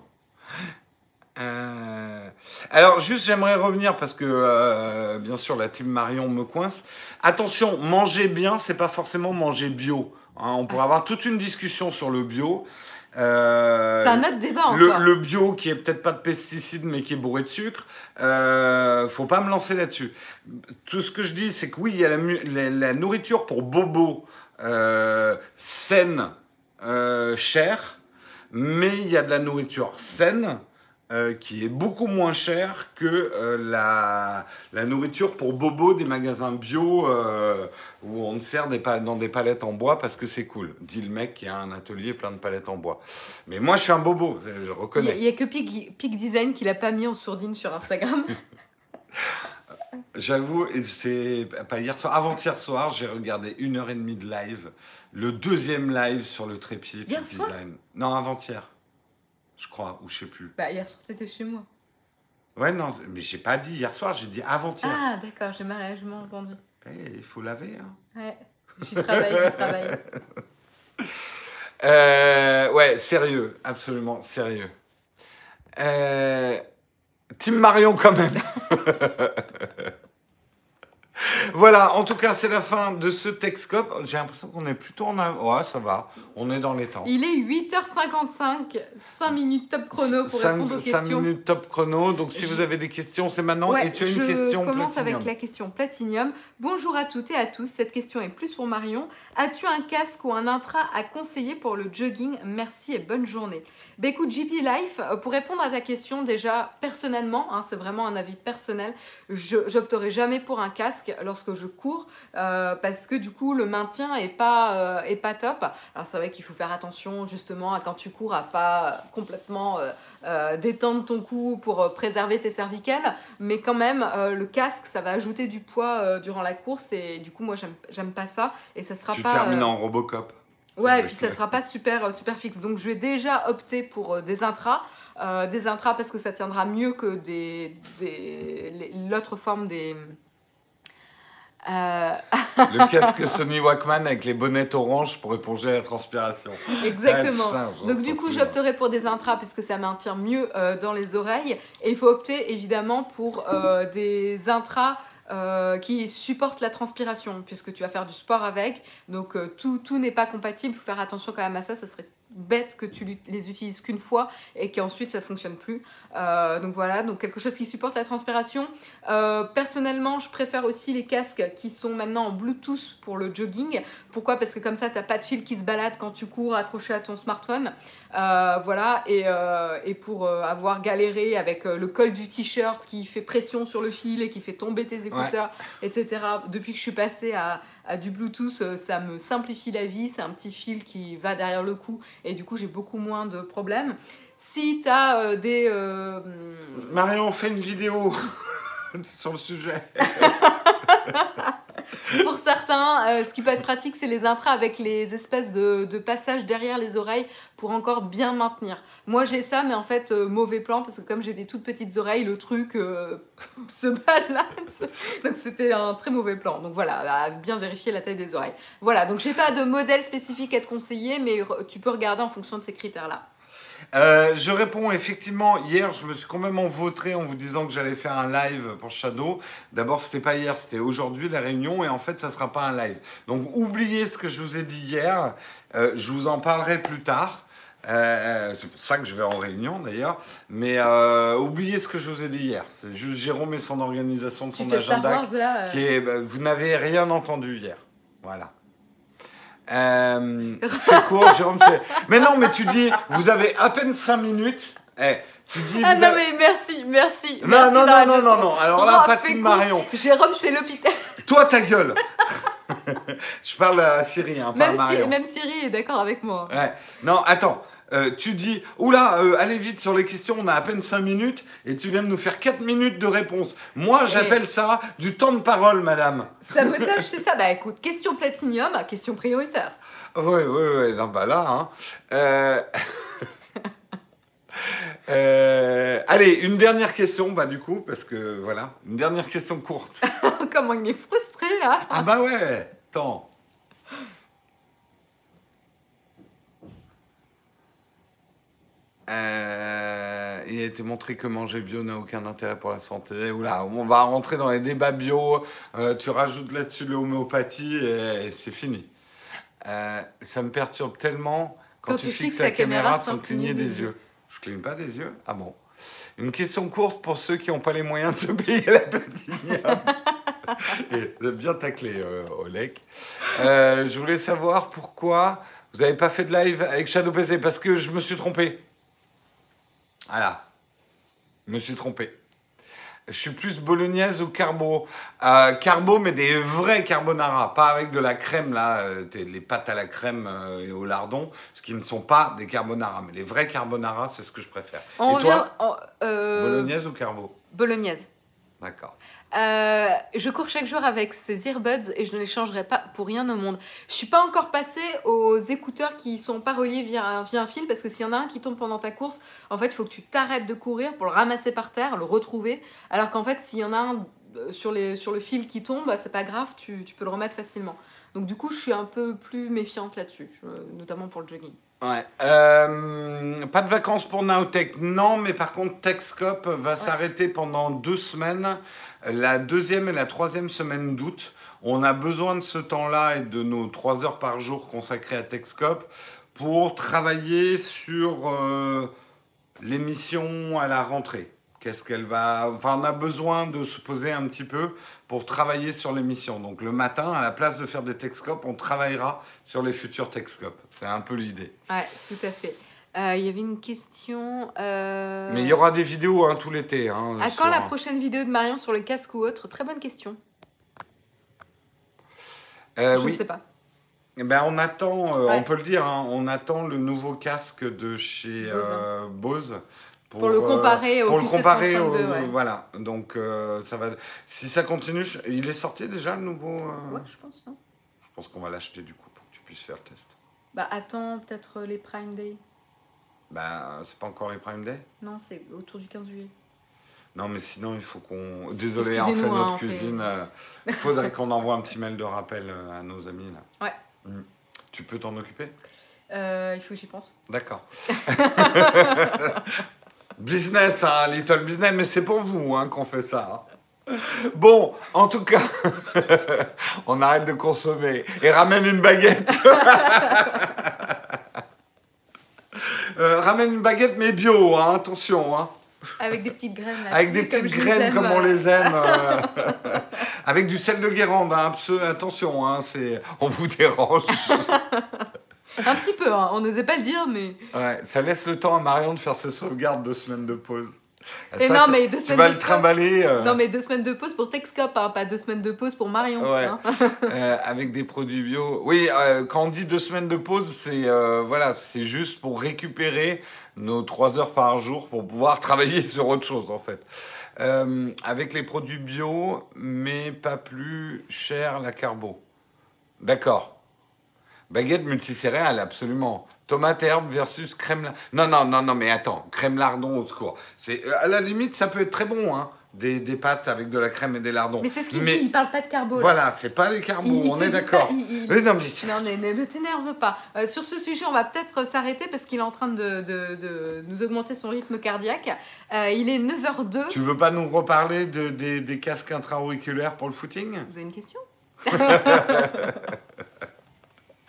Euh, Alors, juste, j'aimerais revenir parce que, euh, bien sûr, la team Marion me coince. Attention, manger bien, c'est pas forcément manger bio. hein. on pourrait avoir toute une discussion sur le bio. Euh,
C'est un autre débat
le,
encore.
le bio qui est peut-être pas de pesticides mais qui est bourré de sucre, euh, faut pas me lancer là-dessus. Tout ce que je dis, c'est que oui, il y a la, mu- la- la nourriture pour bobo euh, saine, chère, mais il y a de la nourriture saine euh, qui est beaucoup moins chère que euh, la, la nourriture pour bobo des magasins bio euh, où on sert des dans des palettes en bois parce que c'est cool. Dit le mec qui a un atelier plein de palettes en bois. Mais moi, je suis un bobo, je reconnais.
il y a, que Peak, Peak Design qui l'a pas mis en sourdine sur Instagram.
J'avoue, c'est pas hier soir, avant-hier soir, j'ai regardé une heure et demie de live, le deuxième live sur le trépied
Hier
Peak
soir?
Design. Non, avant-hier, je crois, ou je sais plus.
bah hier soir t'étais chez moi.
Ouais, non, mais j'ai pas dit hier soir, j'ai dit avant-hier.
Ah d'accord, j'ai mal, mal entendu.
Eh, il faut laver, hein.
Ouais, j'y travaille, j'y travaille.
Euh, ouais, sérieux, absolument sérieux. Euh, Team Marion quand même. Voilà, en tout cas, c'est la fin de ce Texcope. J'ai l'impression qu'on est plutôt en Ouais, ça va. On est dans les temps.
Il est 8h55, 5 minutes top chrono pour répondre aux questions.
5 minutes top chrono. Donc, si vous avez des questions, c'est maintenant. et tu as une question
Je commence avec la question Platinium. Bonjour à toutes et à tous. Cette question est plus pour Marion. As-tu un casque ou un intra à conseiller pour le jogging? Merci et bonne journée. Bah écoute, JP Life, euh, pour répondre à ta question, déjà, personnellement, hein, c'est vraiment un avis personnel, je n'opterai jamais pour un casque lorsque je cours euh, parce que du coup le maintien est pas euh, est pas top. Alors c'est vrai qu'il faut faire attention justement à quand tu cours à pas complètement euh, détendre ton cou pour préserver tes cervicales, mais quand même le casque ça va ajouter du poids durant la course et du coup moi j'aime pas ça et ça sera
tu
pas.
Tu termines en Robocop.
Ouais, et puis ça sera pas super super fixe. Donc je vais déjà opter pour des intras. des intras parce que ça tiendra mieux que des, des l'autre forme des,
euh, le casque Sony Walkman avec les bonnettes oranges pour éponger la transpiration.
Exactement. Donc du coup, j'opterai pour des intras puisque ça maintient mieux euh, dans les oreilles. Et il faut opter évidemment pour euh, des intras qui supportent la transpiration puisque tu vas faire du sport avec. Donc tout, tout n'est pas compatible. Il faut faire attention quand même à ça. Ça serait bête que tu les utilises qu'une fois et qu'ensuite ça fonctionne plus. Euh, donc voilà, donc quelque chose qui supporte la transpiration. Euh, personnellement, je préfère aussi les casques qui sont maintenant en Bluetooth pour le jogging. Pourquoi? Parce que comme ça, tu n'as pas de fil qui se balade quand tu cours accroché à ton smartphone. Euh, voilà, et, et pour avoir galéré avec le col du t-shirt qui fait pression sur le fil et qui fait tomber tes écouteurs, etc. Depuis que je suis passée à du Bluetooth, euh, ça me simplifie la vie. C'est un petit fil qui va derrière le cou et du coup, j'ai beaucoup moins de problèmes. Si tu as euh, des. Euh,
Marion, fait une vidéo sur le sujet.
Pour certains, euh, ce qui peut être pratique, c'est les intras avec les espèces de, passages derrière les oreilles pour encore bien maintenir. Moi, j'ai ça, mais en fait, euh, mauvais plan, parce que comme j'ai des toutes petites oreilles, le truc euh, se balade. Donc, c'était un très mauvais plan. Donc, voilà, bien vérifier la taille des oreilles. Voilà, donc j'ai pas de modèle spécifique à te conseiller, mais tu peux regarder en fonction de ces critères-là.
Euh, je réponds effectivement. Hier, je me suis quand même envautré en vous disant que j'allais faire un live pour Shadow. D'abord, c'était pas hier, c'était aujourd'hui la réunion, et en fait, ça sera pas un live. Donc, oubliez ce que je vous ai dit hier. Euh, je vous en parlerai plus tard. Euh, c'est pour ça que je vais en réunion d'ailleurs. Mais oubliez ce que je vous ai dit hier. C'est juste Jérôme et son organisation de son agenda. qui est, bah, vous n'avez rien entendu hier. Voilà. Euh, c'est court, Jérôme. Mais non, mais tu dis, vous avez à peine 5 minutes. Eh, tu dis.
Ah non, mais merci, merci.
Non, non, non, non, non, non. Alors là, oh, Patine Marion.
Jérôme, c'est l'hôpital.
Toi, ta gueule. Je parle à Siri, hein, pas
même
à Marion.
même Siri est d'accord avec moi.
Ouais. Non, attends. Euh, tu dis, oula, euh, allez vite sur les questions, on a à peine 5 minutes, et tu viens de nous faire 4 minutes de réponse. Moi, j'appelle ça du temps de parole, madame.
Sabotage, c'est ça. Bah écoute, question platinium, question prioritaire.
Oui, oui, oui. Non, bah là, hein. Euh, allez, une dernière question, bah du coup, parce que voilà, une dernière question courte.
Comment il est frustré là
Ah bah ouais, tant. Euh, il a été montré que manger bio n'a aucun intérêt pour la santé. Oula, on va rentrer dans les débats bio. Euh, tu rajoutes là-dessus l'homéopathie et, c'est fini. Euh, ça me perturbe tellement quand, tu, fixes la, caméra, sans cligner des, yeux. Je cligne pas des yeux? Ah bon? Une question courte pour ceux qui n'ont pas les moyens de se payer la platinium. et bien taclé, Olek. je voulais savoir pourquoi vous n'avez pas fait de live avec Shadow PC parce que je me suis trompé. Voilà. Je me suis trompé. Je suis plus bolognaise ou carbo. Euh, carbo, mais des vrais carbonara, pas avec de la crème, là, euh, les pâtes à la crème euh, et au lardon, ce qui ne sont pas des carbonara. Mais les vrais carbonara, c'est ce que je préfère. et toi, bolognaise ou carbo
Bolognaise.
D'accord.
Euh, je cours chaque jour avec ces earbuds et je ne les changerai pas pour rien au monde. Je suis pas encore passée aux écouteurs qui sont pas reliés via un, fil parce que s'il y en a un qui tombe pendant ta course, en fait, il faut que tu t'arrêtes de courir pour le ramasser par terre, le retrouver. Alors qu'en fait, s'il y en a un euh, sur, le fil qui tombe, c'est pas grave, tu, tu, peux le remettre facilement. Donc du coup, je suis un peu plus méfiante là-dessus, notamment pour le jogging.
Ouais. Euh, pas de vacances pour Nowtech, non, mais par contre, TechScope va s'arrêter pendant deux semaines, la deuxième et la troisième semaine d'août. On a besoin de ce temps-là et de nos trois heures par jour consacrées à TechScope pour travailler sur euh, l'émission à la rentrée. Qu'est-ce qu'elle va. Enfin, on a besoin de se poser un petit peu pour travailler sur l'émission. Donc, le matin, à la place de faire des Texcopes, on travaillera sur les futurs Texcopes. C'est un peu l'idée.
Ouais, tout à fait. Euh, Il y avait une question. euh,
Mais il y aura des vidéos hein, tout l'été. Hein,
À
sur-
quand la prochaine vidéo de Marion sur le casque ou autre? Très bonne question.
Euh,
Je
oui.
ne sais pas.
Eh Ben, on attend,
Ouais.
on peut le dire, hein, on attend le nouveau casque de chez
Bose.
Bose.
Pour le comparer au
pour le
QC32,
comparer au-
ouais.
Voilà, donc euh, ça va. Si ça continue, il est sorti déjà le nouveau. euh,
Ouais, je pense, non
Je pense qu'on va l'acheter du coup pour que tu puisses faire le test.
Bah, attends, peut-être les Prime Day.
Ben, c'est pas encore les Prime Day?
Non, c'est autour du 15 juillet.
Non, mais sinon, il faut qu'on. Désolé, en fait, notre
hein, fait-
cuisine. Il faudrait qu'on envoie un petit mail de rappel euh, à nos amis là.
Ouais.
Mm. Tu peux t'en occuper?
Euh, il faut que j'y pense.
D'accord. business, hein, little business, mais c'est pour vous hein, qu'on fait ça. hein. Bon, en tout cas, on arrête de consommer et ramène une baguette. Euh, ramène une baguette, mais bio, hein, attention. Hein.
Avec des petites graines. là,
Avec des petites graines comme on les aime. euh. Avec du sel de Guérande, hein, attention, hein, on vous dérange.
Un petit peu, hein, on n'osait pas le dire, mais.
Ouais, ça laisse le temps à Marion de faire ses sauvegardes de semaines de pause.
Et
Ça,
non, mais deux
Tu
semaines
vas
de
le trimballer euh,
Non, mais deux semaines de pause pour Texcop, hein, pas deux semaines de pause pour Marion.
Ouais.
hein.
euh, avec des produits bio. Oui, euh, quand on dit deux semaines de pause, c'est voilà, c'est juste pour récupérer nos trois heures par jour pour pouvoir travailler sur autre chose en fait. Avec les produits bio, mais pas plus cher la carbo. D'accord. Baguette multicéréales, absolument. Tomate herbe versus crème. la- Non, non, non, non, mais attends, crème lardon au secours. C'est euh, à la limite, ça peut être très bon, hein. Des, des pâtes avec de la crème et des lardons.
Mais c'est ce qu'il
Mais
dit, il parle pas de carbo. là.
Voilà, c'est pas les carbos,
Il-
on est d'accord.
il-
non, mais
Non, ne, ne- ne t'énerve pas. Euh, sur ce sujet, on va peut-être s'arrêter parce qu'il est en train de, de- de nous augmenter son rythme cardiaque. Euh, il est 9h02.
tu veux pas nous reparler de, des, des casques intra-auriculaires pour le footing?
Vous avez une question?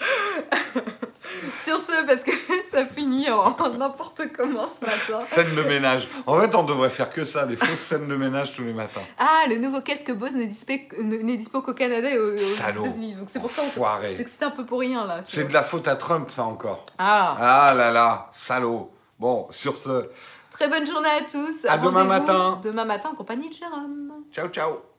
Sur ce, parce que ça finit en n'importe comment ce matin.
Scène de ménage. En fait, on devrait faire que ça, des fausses scènes de ménage tous les matins.
Ah, le nouveau casque Bose n'est dispo, qu'au Canada et aux, aux
Salaud.
États-Unis. Donc c'est pour ça c'est que c'était un peu pour rien là.
C'est de la faute à Trump, ça encore.
Ah,
Ah là là, salaud. Bon, sur ce,
très bonne journée à tous.
À demain matin.
Demain matin en compagnie de Jérôme.
ciao ciao.